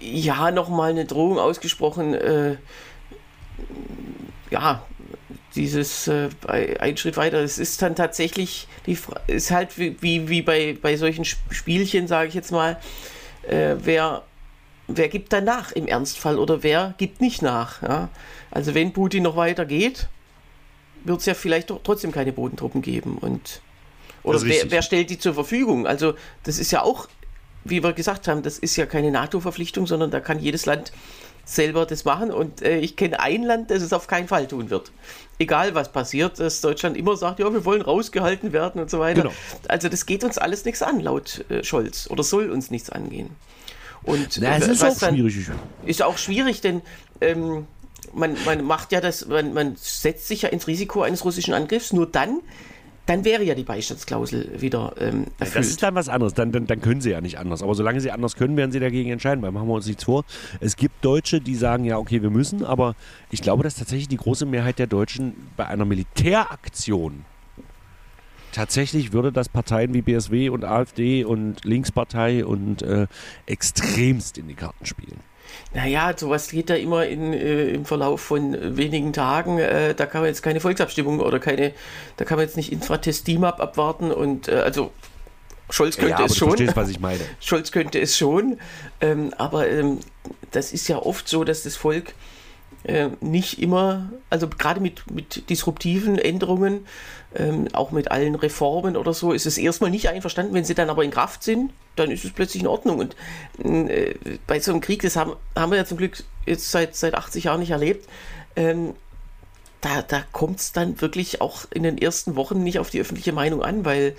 B: Ja, nochmal eine Drohung ausgesprochen. Äh, ja, dieses äh, ein Schritt weiter. Es ist dann tatsächlich die ist halt wie, wie, bei, bei solchen Sp- Spielchen, sage ich jetzt mal, äh, wer, wer gibt dann nach im Ernstfall oder wer gibt nicht nach. Ja? Also wenn Putin noch weiter geht, wird es ja vielleicht doch trotzdem keine Bodentruppen geben. Und oder wer, wer stellt die zur Verfügung? Also das ist ja auch, wie wir gesagt haben, das ist ja keine NATO-Verpflichtung, sondern da kann jedes Land selber das machen. Und äh, ich kenne ein Land, das es auf keinen Fall tun wird. Egal was passiert, dass Deutschland immer sagt, ja, wir wollen rausgehalten werden und so weiter.
C: Genau.
B: Also das geht uns alles nichts an, laut äh, Scholz. Oder soll uns nichts angehen. Und
C: Na, es
B: äh,
C: ist auch
B: dann-
C: schwierig.
B: ist auch schwierig, denn ähm, man, man macht ja das, man, man setzt sich ja ins Risiko eines russischen Angriffs, nur dann, dann wäre ja die Beistandsklausel wieder ähm,
C: Das
B: erfüllt.
C: ist dann was anderes. Dann, dann, dann können sie ja nicht anders. Aber solange sie anders können, werden sie dagegen entscheiden. Weil machen wir uns nichts vor. Es gibt Deutsche, die sagen, ja, okay, wir müssen. Aber ich glaube, dass tatsächlich die große Mehrheit der Deutschen bei einer Militäraktion tatsächlich würde das Parteien wie BSW und AfD und Linkspartei und äh, extremst in die Karten spielen.
B: Naja, sowas geht da immer in, äh, im Verlauf von äh, wenigen Tagen. Äh, da kann man jetzt keine Volksabstimmung oder keine, da kann man jetzt nicht Infratest DIMAP abwarten und äh, also Scholz könnte
C: ja,
B: es
C: du
B: schon.
C: verstehst, was ich meine.
B: Scholz könnte es schon, ähm, aber ähm, das ist ja oft so, dass das Volk äh, nicht immer, also gerade mit, mit disruptiven Änderungen, ähm, auch mit allen Reformen oder so, ist es erstmal nicht einverstanden. Wenn sie dann aber in Kraft sind, dann ist es plötzlich in Ordnung. Und äh, bei so einem Krieg, das haben, haben wir ja zum Glück jetzt seit, seit 80 Jahren nicht erlebt, ähm, da, da kommt es dann wirklich auch in den ersten Wochen nicht auf die öffentliche Meinung an, weil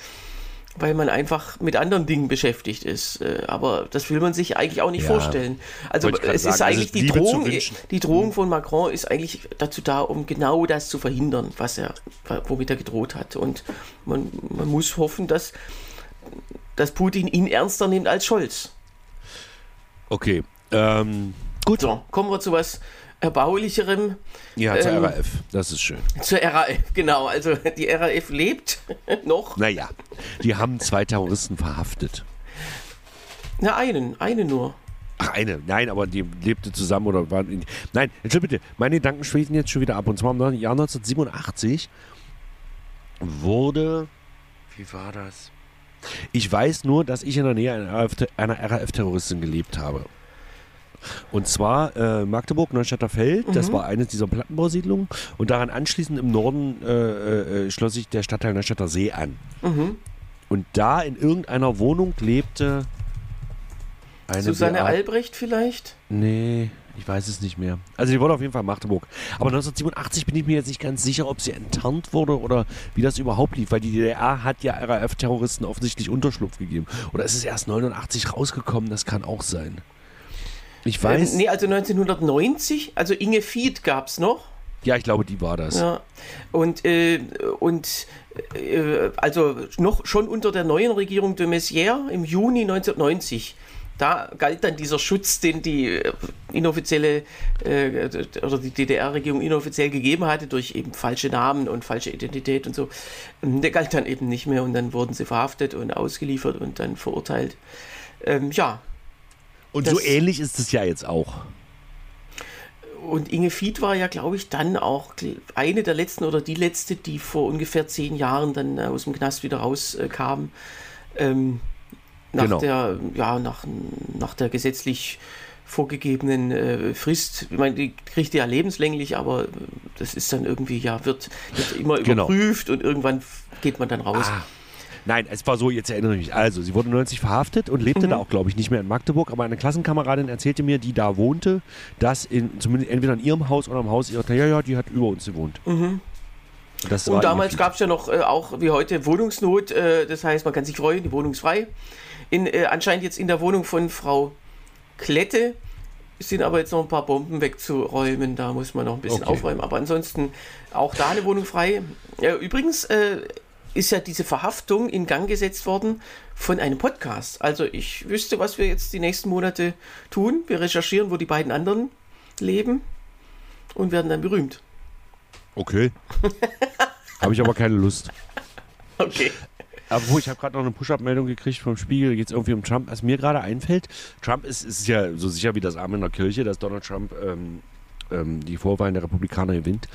B: weil man einfach mit anderen Dingen beschäftigt ist. Äh, Aber das will man sich eigentlich auch nicht
C: Ja.
B: vorstellen. Also es ist
C: sagen, also
B: eigentlich die Drohung, die Drohung von Macron ist eigentlich dazu da, um genau das zu verhindern, was er, womit er gedroht hat. Und man, man muss hoffen, dass, dass Putin ihn ernster nimmt als Scholz.
C: Okay. Ähm, gut.
B: So, kommen wir zu was Erbaulicherem,
C: Ja, zur
B: Ähm,
C: RAF. Das ist schön.
B: zur RAF. Genau, also die RAF lebt noch.
C: Naja, die haben zwei Terroristen verhaftet.
B: Na, einen, eine nur.
C: Ach, eine. Nein, aber die lebte zusammen oder war. In, nein, Entschuldigung bitte. Meine Gedanken schweifen jetzt schon wieder ab. Und zwar im Jahr 1987 wurde. Wie war das? Ich weiß nur, dass ich in der Nähe einer RAF-Terroristin gelebt habe. Und zwar äh, Magdeburg, Neustädter Feld, das war eines dieser Plattenbausiedlungen. Und daran anschließend im Norden äh, äh, schloss sich der Stadtteil Neustädter See an.
B: Mhm.
C: Und da in irgendeiner Wohnung lebte eine
B: Susanne
C: BA
B: Albrecht vielleicht?
C: Nee, Ich weiß es nicht mehr. Also die wurde auf jeden Fall Magdeburg. Aber 1987 bin ich mir jetzt nicht ganz sicher, ob sie enttarnt wurde oder wie das überhaupt lief, weil die DDR hat ja RAF-Terroristen offensichtlich Unterschlupf gegeben. Oder ist es erst 89 rausgekommen? Das kann auch sein. Ich weiß.
B: Ähm, nee, also 1990, also Inge Fied gab es noch.
C: Ja, ich glaube, die war das.
B: Ja. Und, äh, und äh, also noch schon unter der neuen Regierung de Maizière im Juni 1990 da galt dann dieser Schutz, den die äh, inoffizielle äh, oder die DDR-Regierung inoffiziell gegeben hatte, durch eben falsche Namen und falsche Identität und so. Ähm, der galt dann eben nicht mehr und dann wurden sie verhaftet und ausgeliefert und dann verurteilt. Ähm, ja.
C: Und so ähnlich ist es ja jetzt auch.
B: Und Inge Fied war ja, glaube ich, dann auch eine der letzten oder die letzte, die vor ungefähr zehn Jahren dann aus dem Knast wieder rauskam. Ähm, nach genau. der, ja, nach, nach der gesetzlich vorgegebenen äh, Frist. Ich meine, die kriegt ja lebenslänglich, aber das ist dann irgendwie, ja, wird, wird immer genau. überprüft und irgendwann geht man dann raus. Ah.
C: Nein, es war so, jetzt erinnere ich mich. Also, sie wurde 90 verhaftet und lebte mhm. da auch, glaube ich, nicht mehr in Magdeburg. Aber eine Klassenkameradin erzählte mir, die da wohnte, dass in, zumindest entweder in ihrem Haus oder im Haus ihrer, ja, ja, die hat über uns gewohnt.
B: Mhm. und damals gab es ja noch äh, auch wie heute Wohnungsnot. Äh, das heißt, man kann sich freuen, die Wohnung ist frei in, äh, anscheinend jetzt in der Wohnung von Frau Klette. sind aber jetzt noch ein paar Bomben wegzuräumen. Da muss man noch ein bisschen okay. aufräumen. Aber ansonsten auch da eine Wohnung frei. Ja, übrigens äh, ist ja diese Verhaftung in Gang gesetzt worden von einem Podcast. Also ich wüsste, was wir jetzt die nächsten Monate tun. Wir recherchieren, wo die beiden anderen leben und werden dann berühmt.
C: Okay. Habe ich aber keine Lust.
B: Okay.
C: Obwohl, ich habe gerade noch eine Push-Up-Meldung gekriegt vom Spiegel, geht es irgendwie um Trump. Was mir gerade einfällt, Trump ist, ist ja so sicher wie das Arm in der Kirche, dass Donald Trump ähm, ähm, die Vorwahlen der Republikaner gewinnt.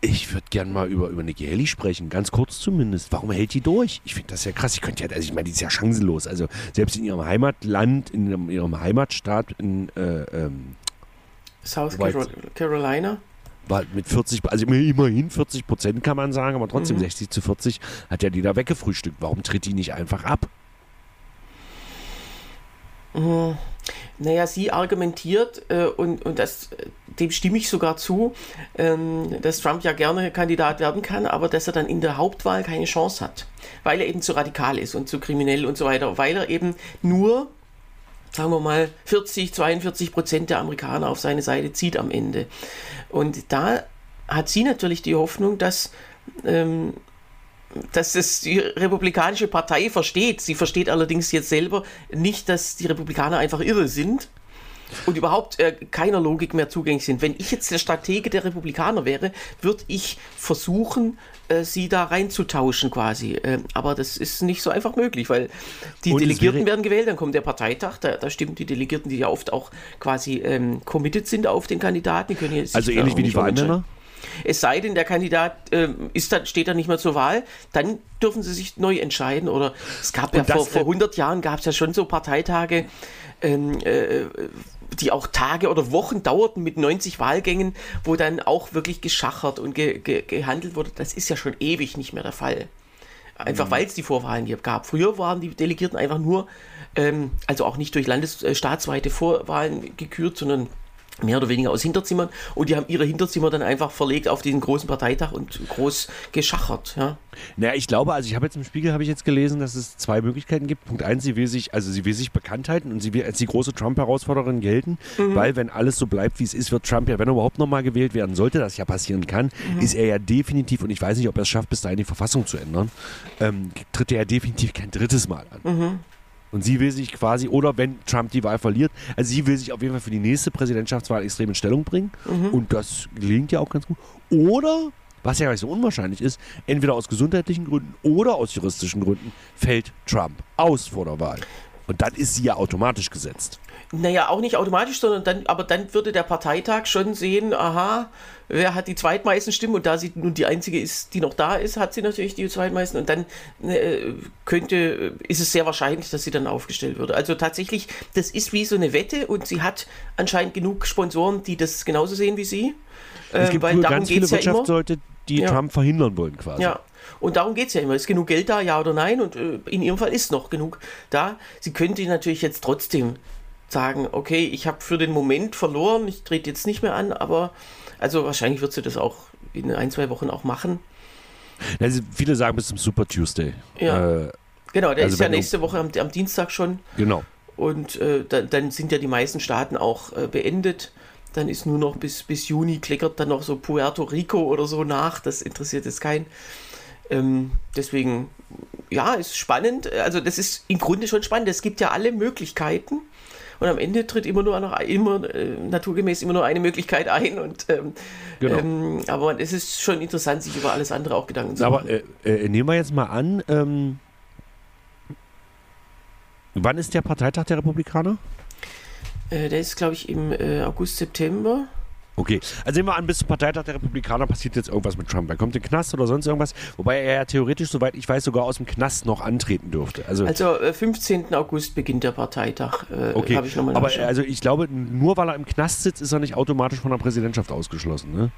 C: Ich würde gerne mal über, über Nikki Haley sprechen, ganz kurz zumindest. Warum hält die durch? Ich finde das ja krass. Ich könnte ja, also ich meine, die ist ja chancenlos. Also selbst in ihrem Heimatland, in ihrem, ihrem Heimatstaat in äh, ähm,
B: South Carolina
C: war mit 40, also immerhin 40 Prozent kann man sagen, aber trotzdem mhm. 60 zu 40 hat ja die da weggefrühstückt. Warum tritt die nicht einfach ab?
B: Mhm. Naja, sie argumentiert, äh, und, und das, dem stimme ich sogar zu, ähm, dass Trump ja gerne Kandidat werden kann, aber dass er dann in der Hauptwahl keine Chance hat, weil er eben zu radikal ist und zu kriminell und so weiter, weil er eben nur sagen wir mal, 40, 42 Prozent der Amerikaner auf seine Seite zieht am Ende. Und da hat sie natürlich die Hoffnung, dass, ähm, dass es die Republikanische Partei versteht. Sie versteht allerdings jetzt selber nicht, dass die Republikaner einfach irre sind und überhaupt äh, keiner Logik mehr zugänglich sind. Wenn ich jetzt der Stratege der Republikaner wäre, würde ich versuchen, äh, sie da reinzutauschen quasi. Äh, aber das ist nicht so einfach möglich, weil die und Delegierten werden gewählt, dann kommt der Parteitag, da, da, stimmen die Delegierten, die ja oft auch quasi ähm, committed sind auf den Kandidaten. Die können
C: also ähnlich wie die Wahlmänner?
B: Es sei denn, der Kandidat äh, ist dann, steht dann nicht mehr zur Wahl, dann dürfen sie sich neu entscheiden. Oder es gab ja vor, vor 100 Jahren gab es ja schon so Parteitage, ähm, äh, die auch Tage oder Wochen dauerten mit 90 Wahlgängen, wo dann auch wirklich geschachert und ge ge gehandelt wurde. Das ist ja schon ewig nicht mehr der Fall. Einfach mhm. weil es die Vorwahlen hier gab. Früher waren die Delegierten einfach nur, ähm, also auch nicht durch landesstaatsweite äh, Vorwahlen gekürt, sondern mehr oder weniger aus Hinterzimmern und die haben ihre Hinterzimmer dann einfach verlegt auf diesen großen Parteitag und groß geschachert. Ja.
C: Naja, ich glaube, also ich habe jetzt im Spiegel habe ich jetzt gelesen, dass es zwei Möglichkeiten gibt. Punkt eins, sie will sich, also sie will sich bekannt halten und sie will als die große Trump-Herausforderin gelten, mhm. weil wenn alles so bleibt, wie es ist, wird Trump ja, wenn er überhaupt nochmal gewählt werden sollte, das ja passieren kann, mhm. ist er ja definitiv, und ich weiß nicht, ob er es schafft, bis dahin die Verfassung zu ändern, ähm, tritt er ja definitiv kein drittes Mal an. Mhm. Und sie will sich quasi, oder wenn Trump die Wahl verliert, also sie will sich auf jeden Fall für die nächste Präsidentschaftswahl extrem in Stellung bringen. Mhm. Und das gelingt ja auch ganz gut. Oder, was ja gar nicht so unwahrscheinlich ist, entweder aus gesundheitlichen Gründen oder aus juristischen Gründen fällt Trump aus vor der Wahl. Und dann ist sie ja automatisch gesetzt.
B: Naja, auch nicht automatisch, sondern dann, aber dann würde der Parteitag schon sehen, aha, wer hat die zweitmeisten Stimmen und da sie nun die einzige ist, die noch da ist, hat sie natürlich die zweitmeisten und dann äh, könnte, ist es sehr wahrscheinlich, dass sie dann aufgestellt würde. Also tatsächlich, das ist wie so eine Wette und sie hat anscheinend genug Sponsoren, die das genauso sehen wie sie.
C: Es gibt äh, weil darum ganz viele Wirtschaftsleute, ja die ja. Trump verhindern wollen quasi.
B: Ja, und darum geht es ja immer. Ist genug Geld da, ja oder nein? Und äh, in ihrem Fall ist noch genug da. Sie könnte natürlich jetzt trotzdem sagen, okay, ich habe für den Moment verloren, ich trete jetzt nicht mehr an, aber also wahrscheinlich wird sie das auch in ein, zwei Wochen auch machen.
C: Also viele sagen bis zum Super Tuesday.
B: Ja.
C: Äh,
B: Genau, der
C: Also
B: ist ja nächste Woche am, am Dienstag schon
C: genau.
B: und äh, dann, dann sind ja die meisten Staaten auch äh, beendet. Dann ist nur noch bis, bis Juni kleckert dann noch so Puerto Rico oder so nach. Das interessiert jetzt keinen. Ähm, deswegen, ja, ist spannend. Also das ist im Grunde schon spannend. Es gibt ja alle Möglichkeiten. Und am Ende tritt immer nur noch immer äh, naturgemäß immer nur eine Möglichkeit ein. Und ähm,
C: Genau.
B: ähm, aber es ist schon interessant, sich über alles andere auch Gedanken zu
C: Aber
B: machen.
C: äh, äh, nehmen wir jetzt mal an, ähm, wann ist der Parteitag der Republikaner?
B: Äh, der ist, glaube ich, im äh, August, September.
C: Okay, also nehmen wir an, bis zum Parteitag der Republikaner passiert jetzt irgendwas mit Trump. Er kommt in den Knast oder sonst irgendwas, wobei er ja theoretisch, soweit ich weiß, sogar aus dem Knast noch antreten dürfte. Also,
B: Also äh, 15. August beginnt der Parteitag. Äh,
C: okay,
B: Habe ich nochmal
C: aber
B: nachgeschaut.
C: also ich glaube, nur weil er im Knast sitzt, ist er nicht automatisch von der Präsidentschaft ausgeschlossen. Ne?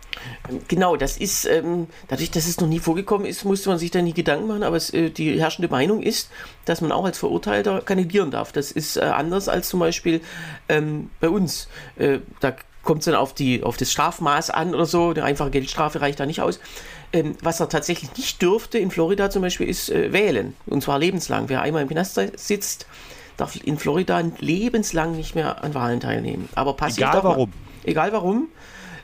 B: Genau, das ist, ähm, dadurch, dass es noch nie vorgekommen ist, musste man sich da nie Gedanken machen, aber es, äh, die herrschende Meinung ist, dass man auch als Verurteilter kandidieren darf. Das ist äh, anders als zum Beispiel ähm, bei uns. Äh, da kommt es dann auf, die, auf das Strafmaß an oder so, eine einfache Geldstrafe reicht da nicht aus. Ähm, was er tatsächlich nicht dürfte in Florida zum Beispiel ist äh, wählen, und zwar lebenslang. Wer einmal im Knast sitzt, darf in Florida lebenslang nicht mehr an Wahlen teilnehmen. Aber passiv
C: Egal
B: darf man-
C: warum.
B: Egal warum.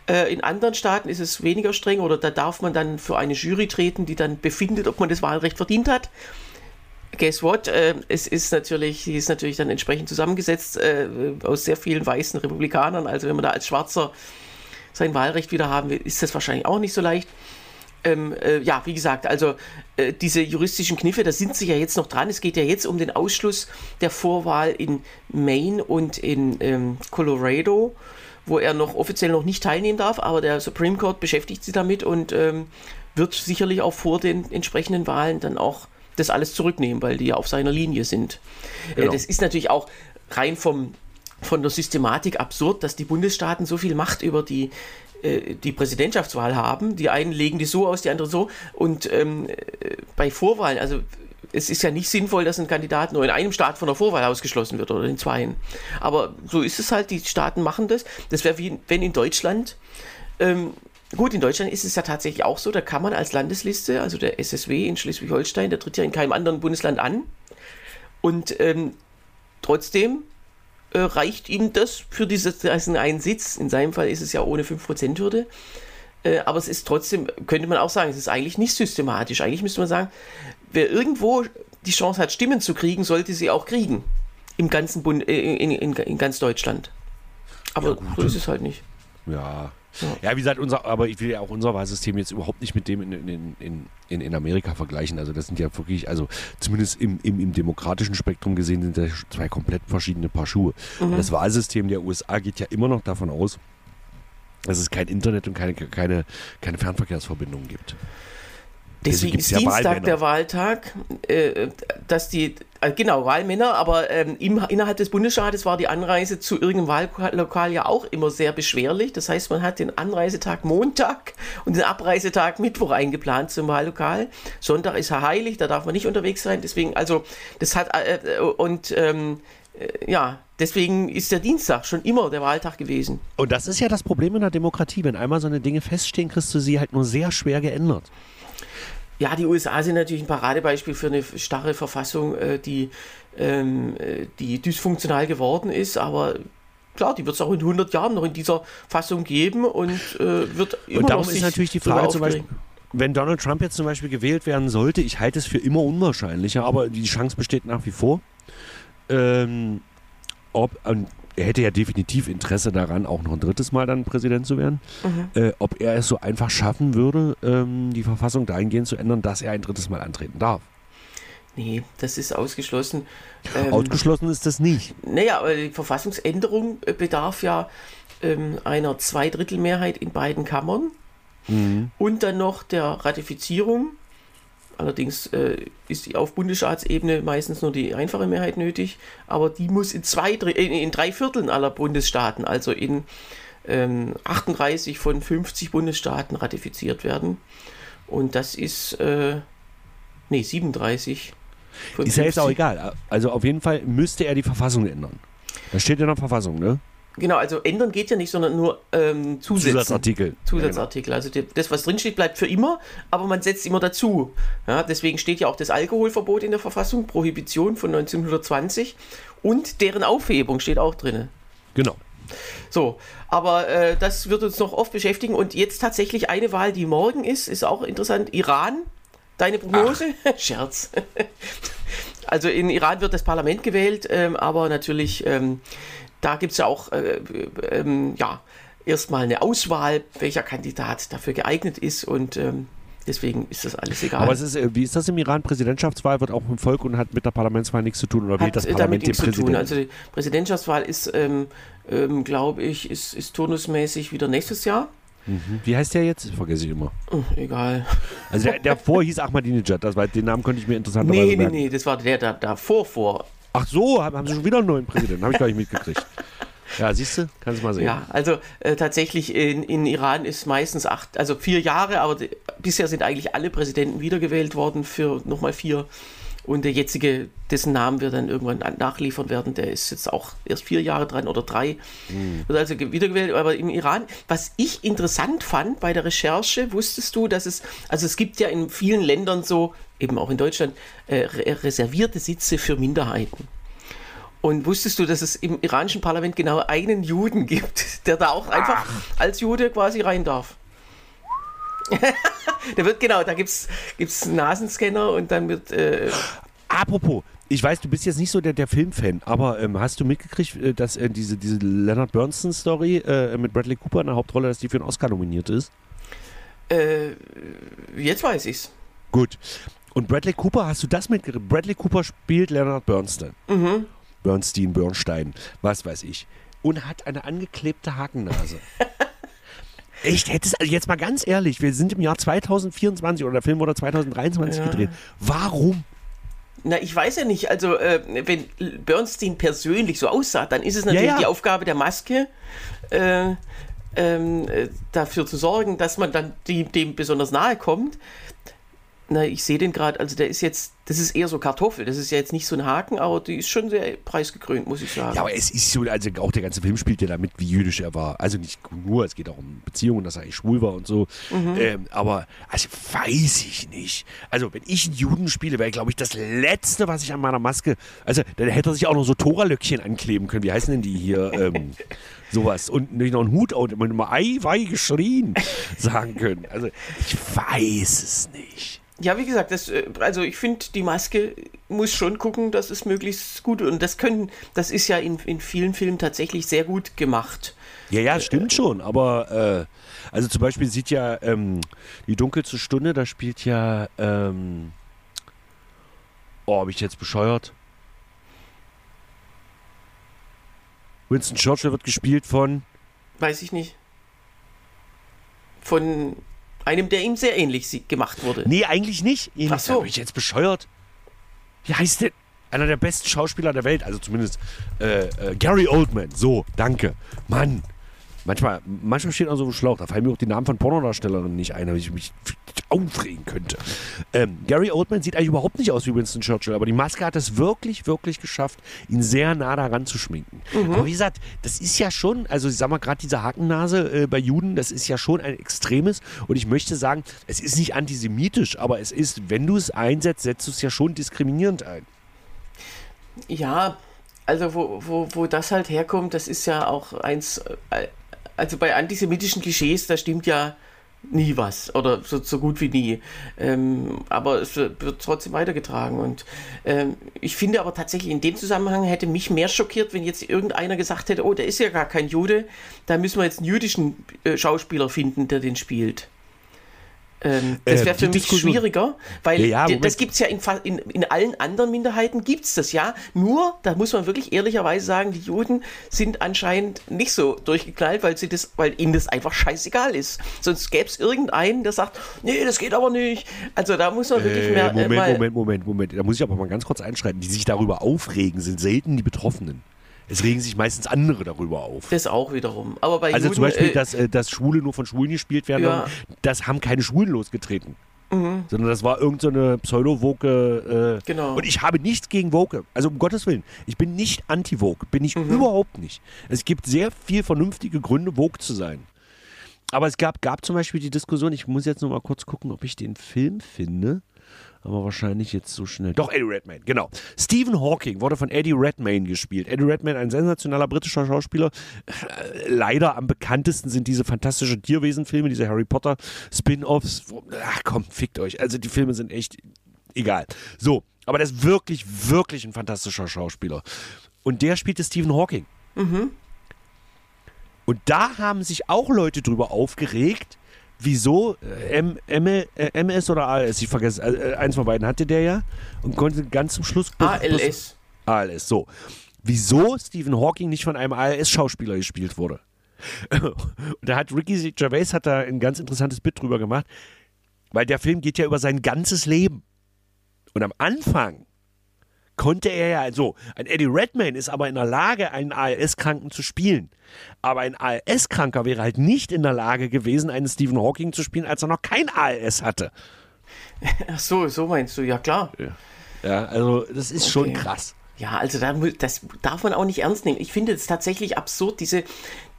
B: Äh, In anderen Staaten ist es weniger streng oder da darf man dann für eine Jury treten, die dann befindet, ob man das Wahlrecht verdient hat. Guess what? Äh, es ist natürlich, die ist natürlich dann entsprechend zusammengesetzt äh, aus sehr vielen weißen Republikanern. Also wenn man da als Schwarzer sein Wahlrecht wieder haben will, ist das wahrscheinlich auch nicht so leicht. Ähm, äh, ja, wie gesagt, also äh, diese juristischen Kniffe, da sind sie ja jetzt noch dran. Es geht ja jetzt um den Ausschluss der Vorwahl in Maine und in ähm, Colorado, wo er noch offiziell noch nicht teilnehmen darf, aber der Supreme Court beschäftigt sich damit und ähm, wird sicherlich auch vor den entsprechenden Wahlen dann auch das alles zurücknehmen, weil die ja auf seiner Linie sind.
C: Genau.
B: Äh, das ist natürlich auch rein vom, von der Systematik absurd, dass die Bundesstaaten so viel Macht über die, äh, die Präsidentschaftswahl haben. Die einen legen die so aus, die anderen so. Und ähm, äh, bei Vorwahlen, also es ist ja nicht sinnvoll, dass ein Kandidat nur in einem Staat von der Vorwahl ausgeschlossen wird oder in zweien. Aber so ist es halt, die Staaten machen das. Das wäre wie wenn in Deutschland ähm, Gut, in Deutschland ist es ja tatsächlich auch so, da kann man als Landesliste, also der SSW in Schleswig-Holstein, der tritt ja in keinem anderen Bundesland an. Und ähm, trotzdem äh, reicht ihm das für diesen einen Sitz. In seinem Fall ist es ja ohne 5%-Hürde. Äh, aber es ist trotzdem, könnte man auch sagen, es ist eigentlich nicht systematisch. Eigentlich müsste man sagen, wer irgendwo die Chance hat, Stimmen zu kriegen, sollte sie auch kriegen. Im ganzen Bund, äh, in, in, in ganz Deutschland. Aber
C: Ja, gut,
B: so ist es halt nicht.
C: Ja.
B: Ja.
C: Wie gesagt, unser, aber ich will ja auch unser Wahlsystem jetzt überhaupt nicht mit dem in, in, in, in, in Amerika vergleichen. Also das sind ja wirklich, also zumindest im, im, im demokratischen Spektrum gesehen sind das zwei komplett verschiedene Paar Schuhe.
B: Mhm.
C: Das Wahlsystem der USA geht ja immer noch davon aus, dass es kein Internet und keine, keine, keine Fernverkehrsverbindungen gibt. Deswegen
B: Deswegen ist
C: ja
B: Dienstag
C: Wahlmänner.
B: der Wahltag, äh, dass die, genau, Wahlmänner, aber ähm, im, innerhalb des Bundesstaates war die Anreise zu irgendeinem Wahllokal ja auch immer sehr beschwerlich. Das heißt, man hat den Anreisetag Montag und den Abreisetag Mittwoch eingeplant zum Wahllokal. Sonntag ist ja heilig, da darf man nicht unterwegs sein. Deswegen, also, das hat, äh, äh, und ähm, äh, ja, deswegen ist der Dienstag schon immer der Wahltag gewesen.
C: Und das ist ja das Problem in der Demokratie. Wenn einmal so eine Dinge feststehen, kriegst du sie halt nur sehr schwer geändert.
B: Ja, die USA sind natürlich ein Paradebeispiel für eine starre Verfassung, äh, die, ähm, äh, die dysfunktional geworden ist, aber klar, die wird es auch in 100 Jahren noch in dieser Fassung geben und äh, wird immer
C: Und darum
B: noch
C: ist natürlich die Frage zum Beispiel, wenn Donald Trump jetzt zum Beispiel gewählt werden sollte, ich halte es für immer unwahrscheinlicher, aber die Chance besteht nach wie vor. Ähm, ob, und er hätte ja definitiv Interesse daran, auch noch ein drittes Mal dann Präsident zu werden,
B: Mhm.
C: äh, ob er es so einfach schaffen würde, ähm, die Verfassung dahingehend zu ändern, dass er ein drittes Mal antreten darf.
B: Nee, das ist ausgeschlossen. Ähm,
C: Ausgeschlossen ist das nicht.
B: Naja, aber die Verfassungsänderung äh, bedarf ja ähm, einer Zweidrittelmehrheit in beiden Kammern
C: Mhm.
B: und dann noch der Ratifizierung. Allerdings äh, ist die auf Bundesstaatsebene meistens nur die einfache Mehrheit nötig, aber die muss in, zwei, Dr- in, in drei Vierteln aller Bundesstaaten, also in ähm, 38 von 50 Bundesstaaten ratifiziert werden. Und das ist, äh, nee, 37 von
C: Ist ja jetzt auch
B: 50.
C: egal. Also auf jeden Fall müsste er die Verfassung ändern. Das steht in der Verfassung, ne?
B: Genau, also ändern geht ja nicht, sondern nur ähm, zusetzen.
C: Zusatzartikel.
B: Zusatzartikel. Also das, was drinsteht, bleibt für immer, aber man setzt immer dazu. Ja, deswegen steht ja auch das Alkoholverbot in der Verfassung, Prohibition von 1920 und deren Aufhebung steht auch drin.
C: Genau.
B: So, aber äh, das wird uns noch oft beschäftigen. Und jetzt tatsächlich eine Wahl, die morgen ist, ist auch interessant. Iran, deine Prognose? Scherz. also in Iran wird das Parlament gewählt, ähm, aber natürlich, ähm, da gibt es ja auch, äh, ähm, ja, erstmal eine Auswahl, welcher Kandidat dafür geeignet ist und ähm, deswegen ist das alles egal.
C: Aber ist, äh, wie ist das im Iran? Präsidentschaftswahl wird auch im Volk und hat mit der Parlamentswahl nichts zu tun oder wählt
B: hat
C: das Parlament den
B: nichts zu tun.
C: Präsidenten?
B: Also die Präsidentschaftswahl ist, ähm, ähm, glaube ich, ist, ist turnusmäßig wieder nächstes Jahr.
C: Mhm. Wie heißt der jetzt? Vergesse ich immer.
B: Hm, egal.
C: Also der, der vor hieß Ahmadinejad, das war, den Namen könnte ich mir interessanterweise
B: Nee, nee,
C: merken.
B: nee, das war der da, davor vor.
C: Ach so, haben, sie schon wieder einen neuen Präsidenten, habe ich gar nicht mitgekriegt. Ja, siehst du, kannst du mal sehen.
B: Ja, also äh, tatsächlich in, in Iran ist meistens acht, also vier Jahre, aber die, bisher sind eigentlich alle Präsidenten wiedergewählt worden für nochmal vier. Und der jetzige, dessen Namen wir dann irgendwann an- nachliefern werden, der ist jetzt auch erst vier Jahre dran oder drei. Wird also ge- wiedergewählt. Aber im Iran, was ich interessant fand bei der Recherche, wusstest du, dass es, also es gibt ja in vielen Ländern so, eben auch in Deutschland, äh, re reservierte Sitze für Minderheiten. Und wusstest du, dass es im iranischen Parlament genau einen Juden gibt, der da auch einfach als Jude quasi rein darf? der wird, genau, da gibt es Nasenscanner und dann wird. Äh,
C: Apropos, ich weiß, du bist jetzt nicht so der, der Filmfan, aber ähm, hast du mitgekriegt, äh, dass äh, diese, diese Leonard Bernstein-Story äh, mit Bradley Cooper in der Hauptrolle, dass die für einen Oscar nominiert ist?
B: äh, jetzt weiß ich's.
C: Gut. Und Bradley Cooper, hast du das mitgekriegt? Bradley Cooper spielt Leonard Bernstein. Bernstein, Bernstein, was weiß ich. Und hat eine angeklebte Hakennase. Echt, hättest also jetzt mal ganz ehrlich, wir sind im Jahr 2024 oder der Film wurde 2023
B: Ja.
C: gedreht. Warum?
B: Na, ich weiß ja nicht. Also, äh, wenn Bernstein persönlich so aussah, dann ist es natürlich
C: ja.
B: die Aufgabe der Maske, äh, ähm, äh, dafür zu sorgen, dass man dann die, dem besonders nahe kommt. Na, ich sehe den gerade, also der ist jetzt, das ist eher so Kartoffel, das ist ja jetzt nicht so ein Haken, aber die ist schon sehr preisgekrönt, muss ich sagen.
C: Ja, aber es ist so, also auch der ganze Film spielt ja damit, wie jüdisch er war. Also nicht nur, es geht auch um Beziehungen, dass er eigentlich schwul war und so. Ähm, aber, also weiß ich nicht. Also, wenn ich einen Juden spiele, wäre, glaube ich, das Letzte, was ich an meiner Maske. Also, dann hätte er sich auch noch so Tora-Löckchen ankleben können. Wie heißen denn die hier? Ähm, sowas. Und nicht noch einen Hut und immer Ei, Wei geschrien sagen können. Also, ich weiß es nicht.
B: Ja, wie gesagt, das, äh, also ich finde, die Maske muss schon gucken, dass es möglichst gut und das können, das ist ja in, in vielen Filmen tatsächlich sehr gut gemacht.
C: Ja, ja, stimmt schon, aber äh, also zum Beispiel sieht ja ähm, die dunkelste Stunde, da spielt ja ähm, oh, habe ich jetzt bescheuert? Winston Churchill wird gespielt von
B: Weiß ich nicht. Von einem, der ihm sehr ähnlich gemacht wurde.
C: Nee, eigentlich nicht. Ihn
B: Ach so.
C: Habe ich jetzt bescheuert? Wie heißt der? Einer der besten Schauspieler der Welt, also zumindest äh, äh, Gary Oldman. So, danke. Mann. Manchmal, manchmal steht auch so ein Schlauch. Da fallen mir auch die Namen von Pornodarstellerinnen nicht ein, weil ich mich aufregen könnte. Ähm, Gary Oldman sieht eigentlich überhaupt nicht aus wie Winston Churchill, aber die Maske hat es wirklich, wirklich geschafft, ihn sehr nah daran zu schminken. Aber wie gesagt, das ist ja schon, also ich sag mal gerade diese Hakennase äh, bei Juden, das ist ja schon ein extremes und ich möchte sagen, es ist nicht antisemitisch, aber es ist, wenn du es einsetzt, setzt du es ja schon diskriminierend ein.
B: Ja, also wo, wo, wo das halt herkommt, das ist ja auch eins, äh, also bei antisemitischen Klischees, da stimmt ja nie was oder so, so gut wie nie. Ähm, aber es wird trotzdem weitergetragen. Und ähm, ich finde aber tatsächlich in dem Zusammenhang hätte mich mehr schockiert, wenn jetzt irgendeiner gesagt hätte, oh, der ist ja gar kein Jude, da müssen wir jetzt einen jüdischen äh, Schauspieler finden, der den spielt. Ähm, das
C: Äh,
B: wäre für mich
C: Diskussion-
B: schwieriger, weil
C: Ja, ja,
B: das gibt es ja in, in, in allen anderen Minderheiten gibt es das ja. Nur, da muss man wirklich ehrlicherweise sagen, die Juden sind anscheinend nicht so durchgeknallt, weil, sie das, weil ihnen das einfach scheißegal ist. Sonst gäbe es irgendeinen, der sagt, nee, das geht aber nicht. Also da muss man wirklich
C: Äh,
B: mehr.
C: Moment,
B: äh,
C: Moment, Moment, Moment. Da muss ich aber mal ganz kurz einschreiten. Die sich darüber aufregen, sind selten die Betroffenen. Es regen sich meistens andere darüber auf.
B: Das auch wiederum. Aber bei
C: Also
B: Juden,
C: zum Beispiel,
B: äh,
C: dass, äh, dass Schwule nur von Schwulen gespielt werden,
B: Ja.
C: das haben keine Schwulen losgetreten. Sondern das war irgendeine so Pseudo-Woke. Äh,
B: Genau.
C: Und ich habe nichts gegen Woke. Also um Gottes Willen. Ich bin nicht anti-Woke. Bin ich überhaupt nicht. Es gibt sehr viel vernünftige Gründe, Woke zu sein. Aber es gab, gab zum Beispiel die Diskussion, ich muss jetzt noch mal kurz gucken, ob ich den Film finde. Aber wahrscheinlich jetzt so schnell. Doch, Eddie Redmayne, genau. Stephen Hawking wurde von Eddie Redmayne gespielt. Eddie Redmayne, ein sensationeller britischer Schauspieler. Äh, Leider am bekanntesten sind diese fantastischen Tierwesen-Filme, diese Harry Potter Spin-Offs. Ach komm, fickt euch. Also die Filme sind echt egal. So, aber der ist wirklich, wirklich ein fantastischer Schauspieler. Und der spielte Stephen Hawking. Und da haben sich auch Leute drüber aufgeregt, wieso äh, M, M, äh, MS oder ALS, ich vergesse, äh, eins von beiden hatte der ja und konnte ganz zum Schluss.
B: ALS.
C: ALS, so. Wieso Stephen Hawking nicht von einem ALS-Schauspieler gespielt wurde. Und da hat Ricky Gervais hat da ein ganz interessantes Bit drüber gemacht, weil der Film geht ja über sein ganzes Leben. Und am Anfang konnte er ja, also ein Eddie Redmayne ist aber in der Lage, einen ALS-Kranken zu spielen. Aber ein ALS-Kranker wäre halt nicht in der Lage gewesen, einen Stephen Hawking zu spielen, als er noch kein ALS hatte.
B: Ach so, so meinst du, ja klar.
C: Ja, also das ist schon
B: Okay.
C: krass.
B: Ja, also da, das darf man auch nicht ernst nehmen. Ich finde es tatsächlich absurd, diese,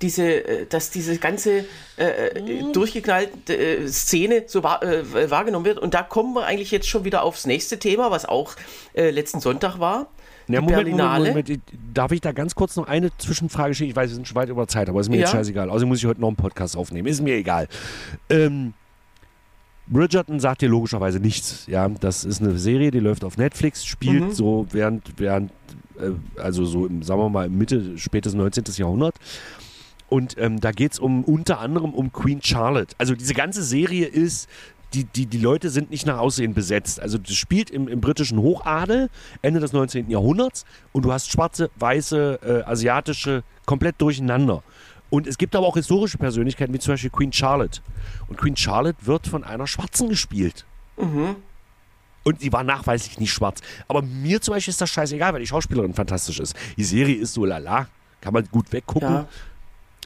B: diese, äh, dass diese ganze äh, äh, durchgeknallte äh, Szene so wahr, äh, wahrgenommen wird. Und da kommen wir eigentlich jetzt schon wieder aufs nächste Thema, was auch äh, letzten Sonntag war.
C: Ja, Moment. Moment, Moment. Darf ich da ganz kurz noch eine Zwischenfrage stellen? Ich weiß, wir sind schon weit über Zeit, aber ist mir
B: Ja.
C: jetzt scheißegal. Außerdem muss ich heute noch einen Podcast aufnehmen. Ist mir egal. Ähm, Bridgerton sagt dir logischerweise nichts. Ja, das ist eine Serie, die läuft auf Netflix, spielt
B: Mhm.
C: so während, während äh, also so im, sagen wir mal, Mitte, spätes 19. Jahrhundert. Und ähm, da geht es um unter anderem um Queen Charlotte. Also diese ganze Serie ist, die, die, die Leute sind nicht nach Aussehen besetzt. Also das spielt im, im britischen Hochadel, Ende des 19. Jahrhunderts und du hast schwarze, weiße, äh, asiatische, komplett durcheinander. Und es gibt aber auch historische Persönlichkeiten, wie zum Beispiel Queen Charlotte. Und Queen Charlotte wird von einer Schwarzen gespielt. Und sie war nachweislich nicht schwarz. Aber mir zum Beispiel ist das scheißegal, weil die Schauspielerin fantastisch ist. Die Serie ist so lala. Kann man gut weggucken.
B: Ja.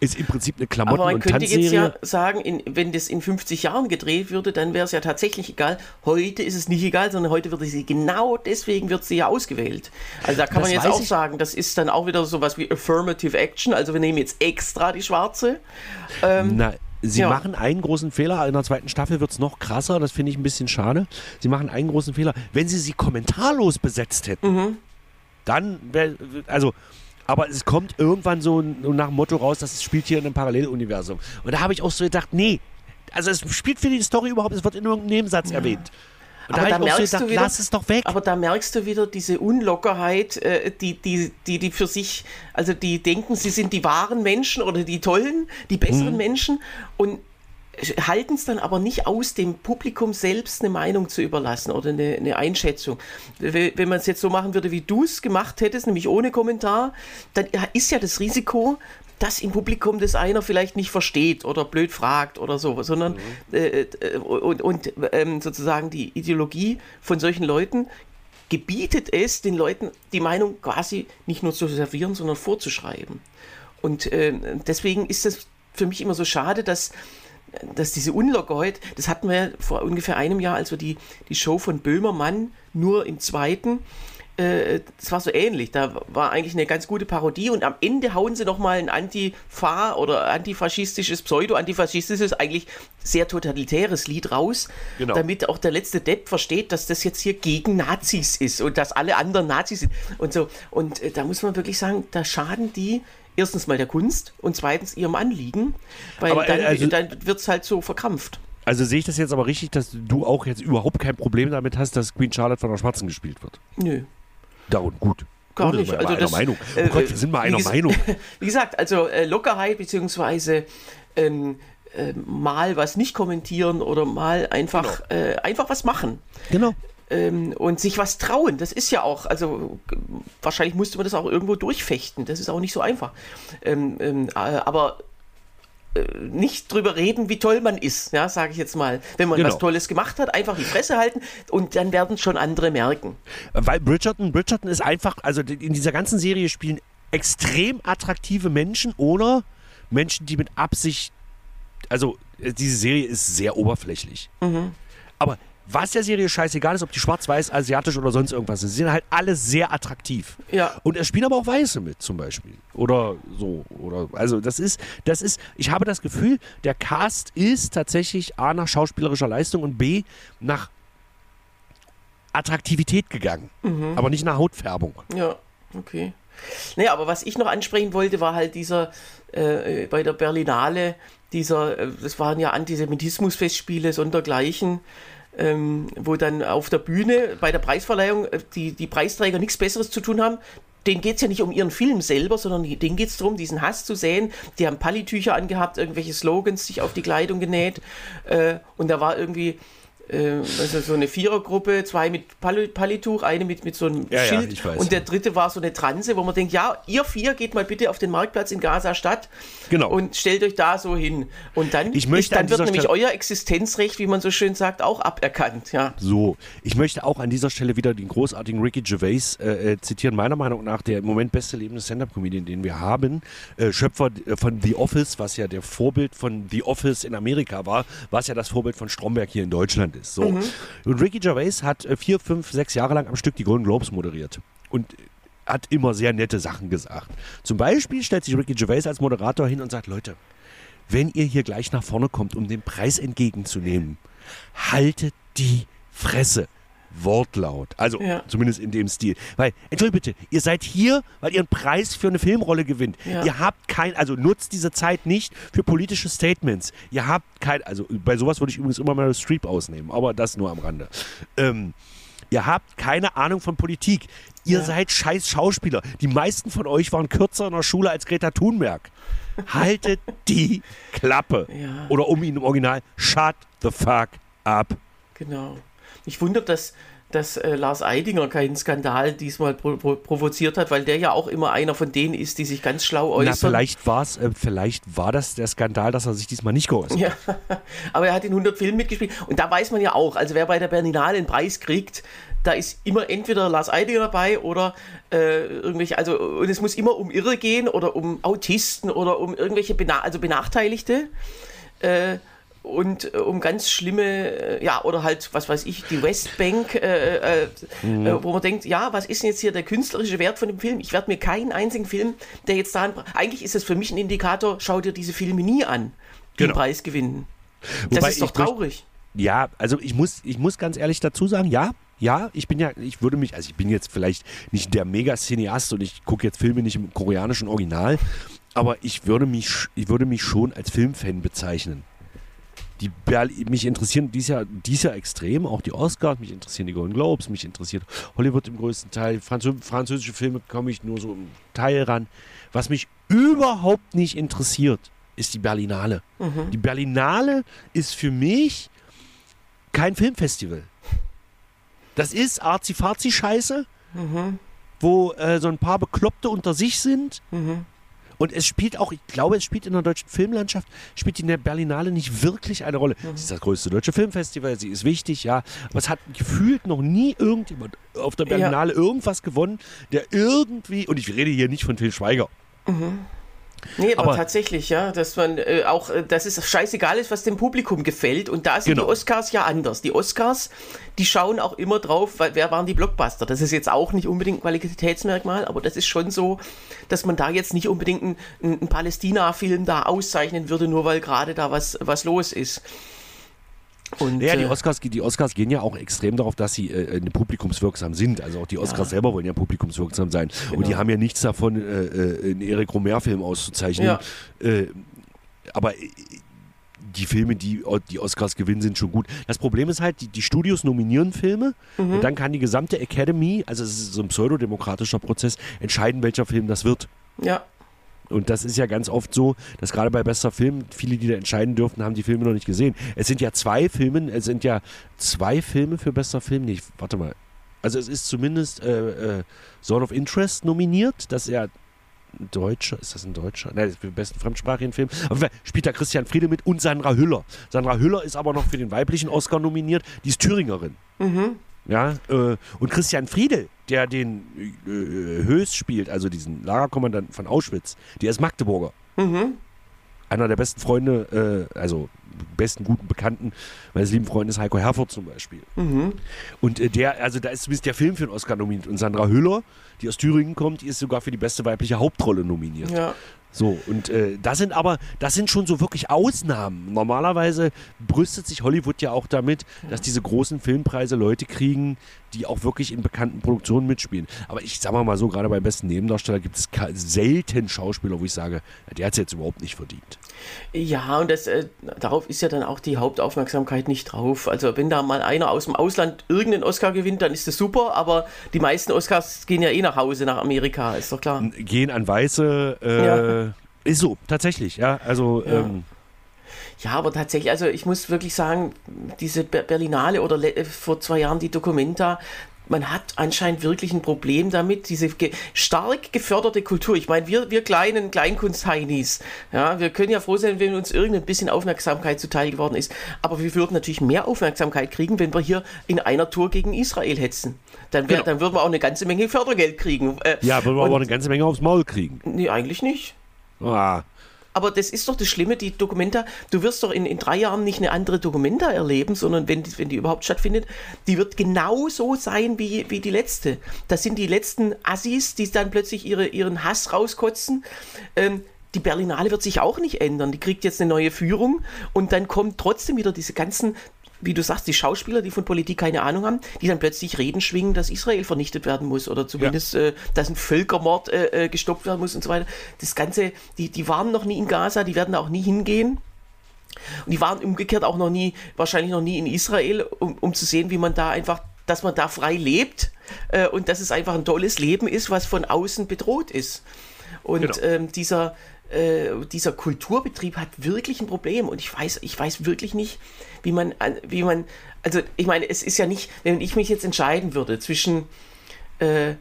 C: Ist im Prinzip eine Klamotten-
B: Aber man
C: und
B: könnte jetzt ja sagen, in, wenn das in 50 Jahren gedreht würde, dann wäre es ja tatsächlich egal. Heute ist es nicht egal, sondern heute wird sie genau deswegen wird sie ja ausgewählt. Also da kann
C: Das
B: man jetzt auch
C: ich.
B: sagen, das ist dann auch wieder sowas wie Affirmative Action. Also wir nehmen jetzt extra die Schwarze.
C: Na, sie
B: ja.
C: machen einen großen Fehler. In der zweiten Staffel wird es noch krasser. Das finde ich ein bisschen schade. Sie machen einen großen Fehler. Wenn sie sie kommentarlos besetzt hätten,
B: Mhm.
C: dann wäre, also, aber es kommt irgendwann so nach dem Motto raus, dass es spielt hier in einem Paralleluniversum. Und da habe ich auch so gedacht, nee, also es spielt für die Story überhaupt, es wird in irgendeinem Nebensatz erwähnt. Und
B: Aber
C: da
B: da
C: habe ich auch so
B: merkst du
C: gedacht,
B: wieder-
C: lass es doch weg.
B: Aber da merkst du wieder diese Unlockerheit, äh, die, die, die, die für sich, also die denken, sie sind die wahren Menschen oder die tollen, die besseren Menschen und halten es dann aber nicht aus, dem Publikum selbst eine Meinung zu überlassen oder eine, eine Einschätzung. We- Wenn man es jetzt so machen würde, wie du es gemacht hättest, nämlich ohne Kommentar, dann ist ja das Risiko, dass im Publikum das einer vielleicht nicht versteht oder blöd fragt oder so, sondern äh, äh, und, und ähm, sozusagen die Ideologie von solchen Leuten gebietet es, den Leuten die Meinung quasi nicht nur zu servieren, sondern vorzuschreiben. Und äh, deswegen ist es für mich immer so schade, dass, dass diese Unlockerheit, das hatten wir ja vor ungefähr einem Jahr, als wir die, die Show von Böhmermann nur im zweiten, äh, das war so ähnlich. Da war eigentlich eine ganz gute Parodie und am Ende hauen sie nochmal ein Antifa oder antifaschistisches, pseudo-antifaschistisches, eigentlich sehr totalitäres Lied raus,
C: Genau.
B: damit auch der letzte Depp versteht, dass das jetzt hier gegen Nazis ist und dass alle anderen Nazis sind und so. Und äh, da muss man wirklich sagen, da schaden die erstens mal der Kunst und zweitens ihrem Anliegen, weil
C: Aber, äh,
B: dann,
C: also-
B: dann wird es halt so verkrampft.
C: Also sehe ich das jetzt aber richtig, dass du auch jetzt überhaupt kein Problem damit hast, dass Queen Charlotte von der Schwarzen gespielt wird.
B: Nö.
C: Darum gut.
B: Gar
C: Gut,
B: nicht. Also das,
C: Meinung. Oh
B: äh,
C: Gott, wir sind mal
B: wie
C: einer
B: ges-
C: Meinung.
B: Wie gesagt, also äh, Lockerheit beziehungsweise ähm, äh, mal was nicht kommentieren oder mal einfach, äh, einfach was machen
C: Genau.
B: Ähm, und sich was trauen. Das ist ja auch, also wahrscheinlich musste man das auch irgendwo durchfechten. Das ist auch nicht so einfach. Ähm, ähm, äh, aber äh, nicht drüber reden, wie toll man ist, ja, sage ich jetzt mal. Wenn man
C: Genau.
B: was Tolles gemacht hat, einfach die Fresse halten und dann werden schon andere merken.
C: Weil Bridgerton, Bridgerton ist einfach, also in dieser ganzen Serie spielen extrem attraktive Menschen oder Menschen, die mit Absicht, also äh, diese Serie ist sehr oberflächlich. Aber was der Serie scheißegal ist, ob die schwarz-weiß, asiatisch oder sonst irgendwas ist. Sie sind halt alle sehr attraktiv.
B: Ja.
C: Und es spielen aber auch Weiße mit, zum Beispiel. Oder so. Oder, also das ist, das ist, ich habe das Gefühl, der Cast ist tatsächlich A nach schauspielerischer Leistung und B nach Attraktivität gegangen. Aber nicht nach Hautfärbung.
B: Ja, okay. Naja, aber was ich noch ansprechen wollte, war halt dieser äh, bei der Berlinale, dieser, äh, das waren ja Antisemitismusfestspiele, sondergleichen, ähm, wo dann auf der Bühne bei der Preisverleihung äh, die, die Preisträger nichts Besseres zu tun haben. Denen geht es ja nicht um ihren Film selber, sondern denen geht es darum, diesen Hass zu säen. Die haben Pallitücher angehabt, irgendwelche Slogans sich auf die Kleidung genäht. Äh, und da war irgendwie äh, also so eine Vierergruppe, zwei mit Pall Pallituch, eine mit, mit so einem
C: Ja, ja,
B: Schild
C: ich weiß.
B: und der dritte war so eine Transe, wo man denkt, ja, ihr vier geht mal bitte auf den Marktplatz in Gaza-Stadt
C: Genau.
B: und stellt euch da so hin. Und dann,
C: Ich möchte
B: dann wird nämlich
C: Stelle-
B: euer Existenzrecht, wie man so schön sagt, auch aberkannt. Ja.
C: So, ich möchte auch an dieser Stelle wieder den großartigen Ricky Gervais äh, äh, zitieren. Meiner Meinung nach der im Moment beste lebende Stand-Up-Comedian, den wir haben. Äh, Schöpfer äh, von The Office, was ja der Vorbild von The Office in Amerika war, was ja das Vorbild von Stromberg hier in Deutschland ist. So. Und Ricky Gervais hat äh, vier, fünf, sechs Jahre lang am Stück die Golden Globes moderiert. Und äh, hat immer sehr nette Sachen gesagt. Zum Beispiel stellt sich Ricky Gervais als Moderator hin und sagt, Leute, wenn ihr hier gleich nach vorne kommt, um den Preis entgegenzunehmen, haltet die Fresse. Wortlaut. Also
B: Ja.
C: zumindest in dem Stil. Weil, entschuldigt bitte, ihr seid hier, weil ihr einen Preis für eine Filmrolle gewinnt.
B: Ja.
C: Ihr habt kein, also nutzt diese Zeit nicht für politische Statements. Ihr habt kein, also bei sowas würde ich übrigens immer Meryl Streep ausnehmen, aber das nur am Rande. Ähm, ihr habt keine Ahnung von Politik. Ihr
B: Ja.
C: seid scheiß Schauspieler. Die meisten von euch waren kürzer in der Schule als Greta Thunberg. Haltet die Klappe.
B: Ja.
C: Oder um ihn im Original, shut the fuck up.
B: Genau. Mich wundert, dass, dass äh, Lars Eidinger keinen Skandal diesmal pro pro provoziert hat, weil der ja auch immer einer von denen ist, die sich ganz schlau äußern.
C: Na, vielleicht war's, äh, vielleicht war das der Skandal, dass er sich diesmal nicht geäußert hat.
B: Ja, aber er hat in 100 Filmen mitgespielt. Und da weiß man ja auch, also wer bei der Berlinale einen Preis kriegt, da ist immer entweder Lars Eidinger dabei oder äh, irgendwelche, also und es muss immer um Irre gehen oder um Autisten oder um irgendwelche Bena also Benachteiligte. Äh, und äh, um ganz schlimme, äh, ja, oder halt, was weiß ich, die Westbank, äh, äh,
C: Mhm.
B: äh, wo man denkt, ja, was ist denn jetzt hier der künstlerische Wert von dem Film? Ich werde mir keinen einzigen Film, der jetzt da, eigentlich ist es für mich ein Indikator, schau dir diese Filme nie an, die
C: Genau.
B: Preis gewinnen. Das
C: Wobei
B: ist doch traurig.
C: Ja, also ich muss, ich muss ganz ehrlich dazu sagen, ja, ja, ich bin ja, ich würde mich, also ich bin jetzt vielleicht nicht der Mega-Cineast und ich gucke jetzt Filme nicht im koreanischen Original, aber ich würde mich, ich würde mich schon als Filmfan bezeichnen. Die mich interessieren dies Jahr, dies Jahr extrem, auch die Oscars, mich interessieren die Golden Globes, mich interessiert Hollywood im größten Teil, Franzö französische Filme komme ich nur so im Teil ran. Was mich überhaupt nicht interessiert, ist die Berlinale. Die Berlinale ist für mich kein Filmfestival. Das ist Arzi-Fazi-Scheiße, wo äh, so ein paar Bekloppte unter sich sind. Und es spielt auch, ich glaube, es spielt in der deutschen Filmlandschaft, spielt in der Berlinale nicht wirklich eine Rolle. Sie ist das größte deutsche Filmfestival, sie ist wichtig, ja. Aber es hat gefühlt noch nie irgendjemand auf der
B: Ja.
C: Berlinale irgendwas gewonnen, der irgendwie, und ich rede hier nicht von Til Schweiger,
B: Nee, aber,
C: Aber-
B: tatsächlich, ja, dass man äh, auch, äh, dass es scheißegal ist, was dem Publikum gefällt. Und da sind
C: Genau.
B: die Oscars ja anders. Die Oscars, die schauen auch immer drauf, weil, wer waren die Blockbuster. Das ist jetzt auch nicht unbedingt ein Qualitätsmerkmal, aber das ist schon so, dass man da jetzt nicht unbedingt einen, einen Palästina-Film da auszeichnen würde, nur weil gerade da was, was los ist. Und,
C: Ja, die
B: äh,
C: Oscars, die Oscars gehen ja auch extrem darauf, dass sie äh, äh, publikumswirksam sind. Also auch die Oscars
B: Ja.
C: selber wollen ja publikumswirksam sein. Und die
B: Genau.
C: haben ja nichts davon, äh, äh, einen Erik Romer-Film auszuzeichnen.
B: Ja.
C: Äh, aber die Filme, die die Oscars gewinnen, sind schon gut. Das Problem ist halt, die, die Studios nominieren Filme
B: Mhm.
C: und dann kann die gesamte Academy, also es ist so ein pseudodemokratischer Prozess, entscheiden, welcher Film das wird.
B: ja,
C: Und das ist ja ganz oft so, dass gerade bei bester Film viele, die da entscheiden dürfen, haben die Filme noch nicht gesehen. Es sind ja zwei Filme, es sind ja zwei Filme für bester Film. Nee, warte mal. Also es ist zumindest äh, äh, Zone of Interest nominiert, dass er Deutscher, ist das ein Deutscher? Nein, das ist für den besten fremdsprachigen Film. Fall spielt da Christian Friede mit und Sandra Hüller. Sandra Hüller ist aber noch für den weiblichen Oscar nominiert. Die ist Thüringerin. Ja, äh, und Christian Friedel, der den äh, Höß spielt, also diesen Lagerkommandanten von Auschwitz, der ist Magdeburger. einer der besten Freunde, äh, also besten guten Bekannten meines lieben Freundes Heiko Herford zum Beispiel.
B: Mhm.
C: Und äh, der, also da ist zumindest der Film für den Oscar nominiert. Und Sandra Hüller, die aus Thüringen kommt, die ist sogar für die beste weibliche Hauptrolle nominiert.
B: Ja.
C: So, und äh, das sind aber, das sind schon so wirklich Ausnahmen. Normalerweise brüstet sich Hollywood ja auch damit, dass diese großen Filmpreise Leute kriegen, die auch wirklich in bekannten Produktionen mitspielen. Aber ich sag mal so, gerade beim besten Nebendarsteller gibt es selten Schauspieler, wo ich sage, der hat es jetzt überhaupt nicht verdient.
B: Ja, und das, äh, darauf ist ja dann auch die Hauptaufmerksamkeit nicht drauf. Also wenn da mal einer aus dem Ausland irgendeinen Oscar gewinnt, dann ist das super, aber die meisten Oscars gehen ja eh nach Hause, nach Amerika, ist doch klar.
C: Gehen an Weiße, äh,
B: Ja.
C: ist so, tatsächlich, ja. Also,
B: Ja.
C: ähm,
B: Ja, aber tatsächlich, also ich muss wirklich sagen, diese Ber- Berlinale oder äh, vor zwei Jahren die Documenta, man hat anscheinend wirklich ein Problem damit, diese ge stark geförderte Kultur. Ich meine, wir, wir kleinen Kleinkunstheinis, ja, wir können ja froh sein, wenn uns irgendein bisschen Aufmerksamkeit zuteil geworden ist. Aber wir würden natürlich mehr Aufmerksamkeit kriegen, wenn wir hier in einer Tour gegen Israel hetzen. Dann, wär,
C: Genau.
B: dann würden wir auch eine ganze Menge Fördergeld kriegen. Äh,
C: ja, wollen wir aber eine ganze Menge aufs Maul kriegen.
B: Nee, eigentlich nicht.
C: Ah,
B: Aber das ist doch das Schlimme, die Dokumenta, du wirst doch in, in drei Jahren nicht eine andere Dokumenta erleben, sondern wenn, die- wenn die überhaupt stattfindet, die wird genauso sein wie, wie die letzte. Das sind die letzten Assis, die dann plötzlich ihre, ihren Hass rauskotzen. Ähm, die Berlinale wird sich auch nicht ändern. Die kriegt jetzt eine neue Führung und dann kommen trotzdem wieder diese ganzen, wie du sagst, die Schauspieler, die von Politik keine Ahnung haben, die dann plötzlich Reden schwingen, dass Israel vernichtet werden muss oder zumindest, äh, dass ein Völkermord äh, äh, gestoppt werden muss und so weiter. Das Ganze, die, die waren noch nie in Gaza, die werden da auch nie hingehen. Und die waren umgekehrt auch noch nie, wahrscheinlich noch nie in Israel, um, um zu sehen, wie man da einfach, dass man da frei lebt äh, und dass es einfach ein tolles Leben ist, was von außen bedroht ist. Und
C: Genau.
B: ähm, dieser, äh, dieser Kulturbetrieb hat wirklich ein Problem und ich weiß, ich weiß wirklich nicht, wie man, an- wie man, also ich meine, es ist ja nicht, wenn ich mich jetzt entscheiden würde zwischen äh,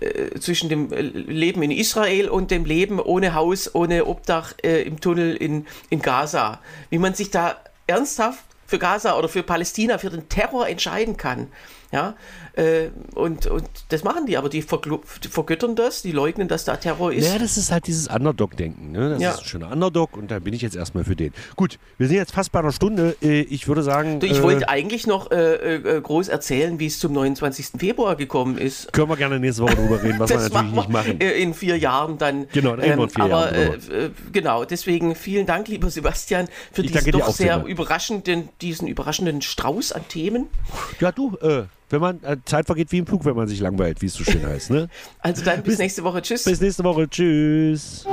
B: äh, zwischen dem Leben in Israel und dem Leben ohne Haus, ohne Obdach äh, im Tunnel in, in Gaza. Wie man sich da ernsthaft für Gaza oder für Palästina, für den Terror entscheiden kann. Ja, äh, und, und das machen die, aber die, die vergöttern das, die leugnen, dass da Terror ist.
C: Naja, das ist halt dieses Underdog-Denken. Ne? Das
B: Ja.
C: ist ein schöner Underdog und da bin ich jetzt erstmal für den. Gut, wir sind jetzt fast bei einer Stunde. Äh, Ich würde sagen,
B: ich
C: äh,
B: wollte eigentlich noch äh, äh, groß erzählen, wie es zum 29. Februar gekommen ist.
C: können wir gerne nächste Woche drüber reden, was wir natürlich nicht machen.
B: äh, in vier Jahren dann.
C: Genau, dann wir in vier
B: aber,
C: Jahren
B: äh, äh, genau, deswegen vielen Dank, lieber Sebastian, für
C: Ich
B: diesen doch sehr überraschenden, diesen überraschenden Strauß an Themen.
C: Ja, du, äh, wenn man, äh, Zeit vergeht wie im Flug, wenn man sich langweilt, wie es so schön heißt. Ne?
B: Also dann bis nächste Woche. Tschüss.
C: Bis nächste Woche. Tschüss.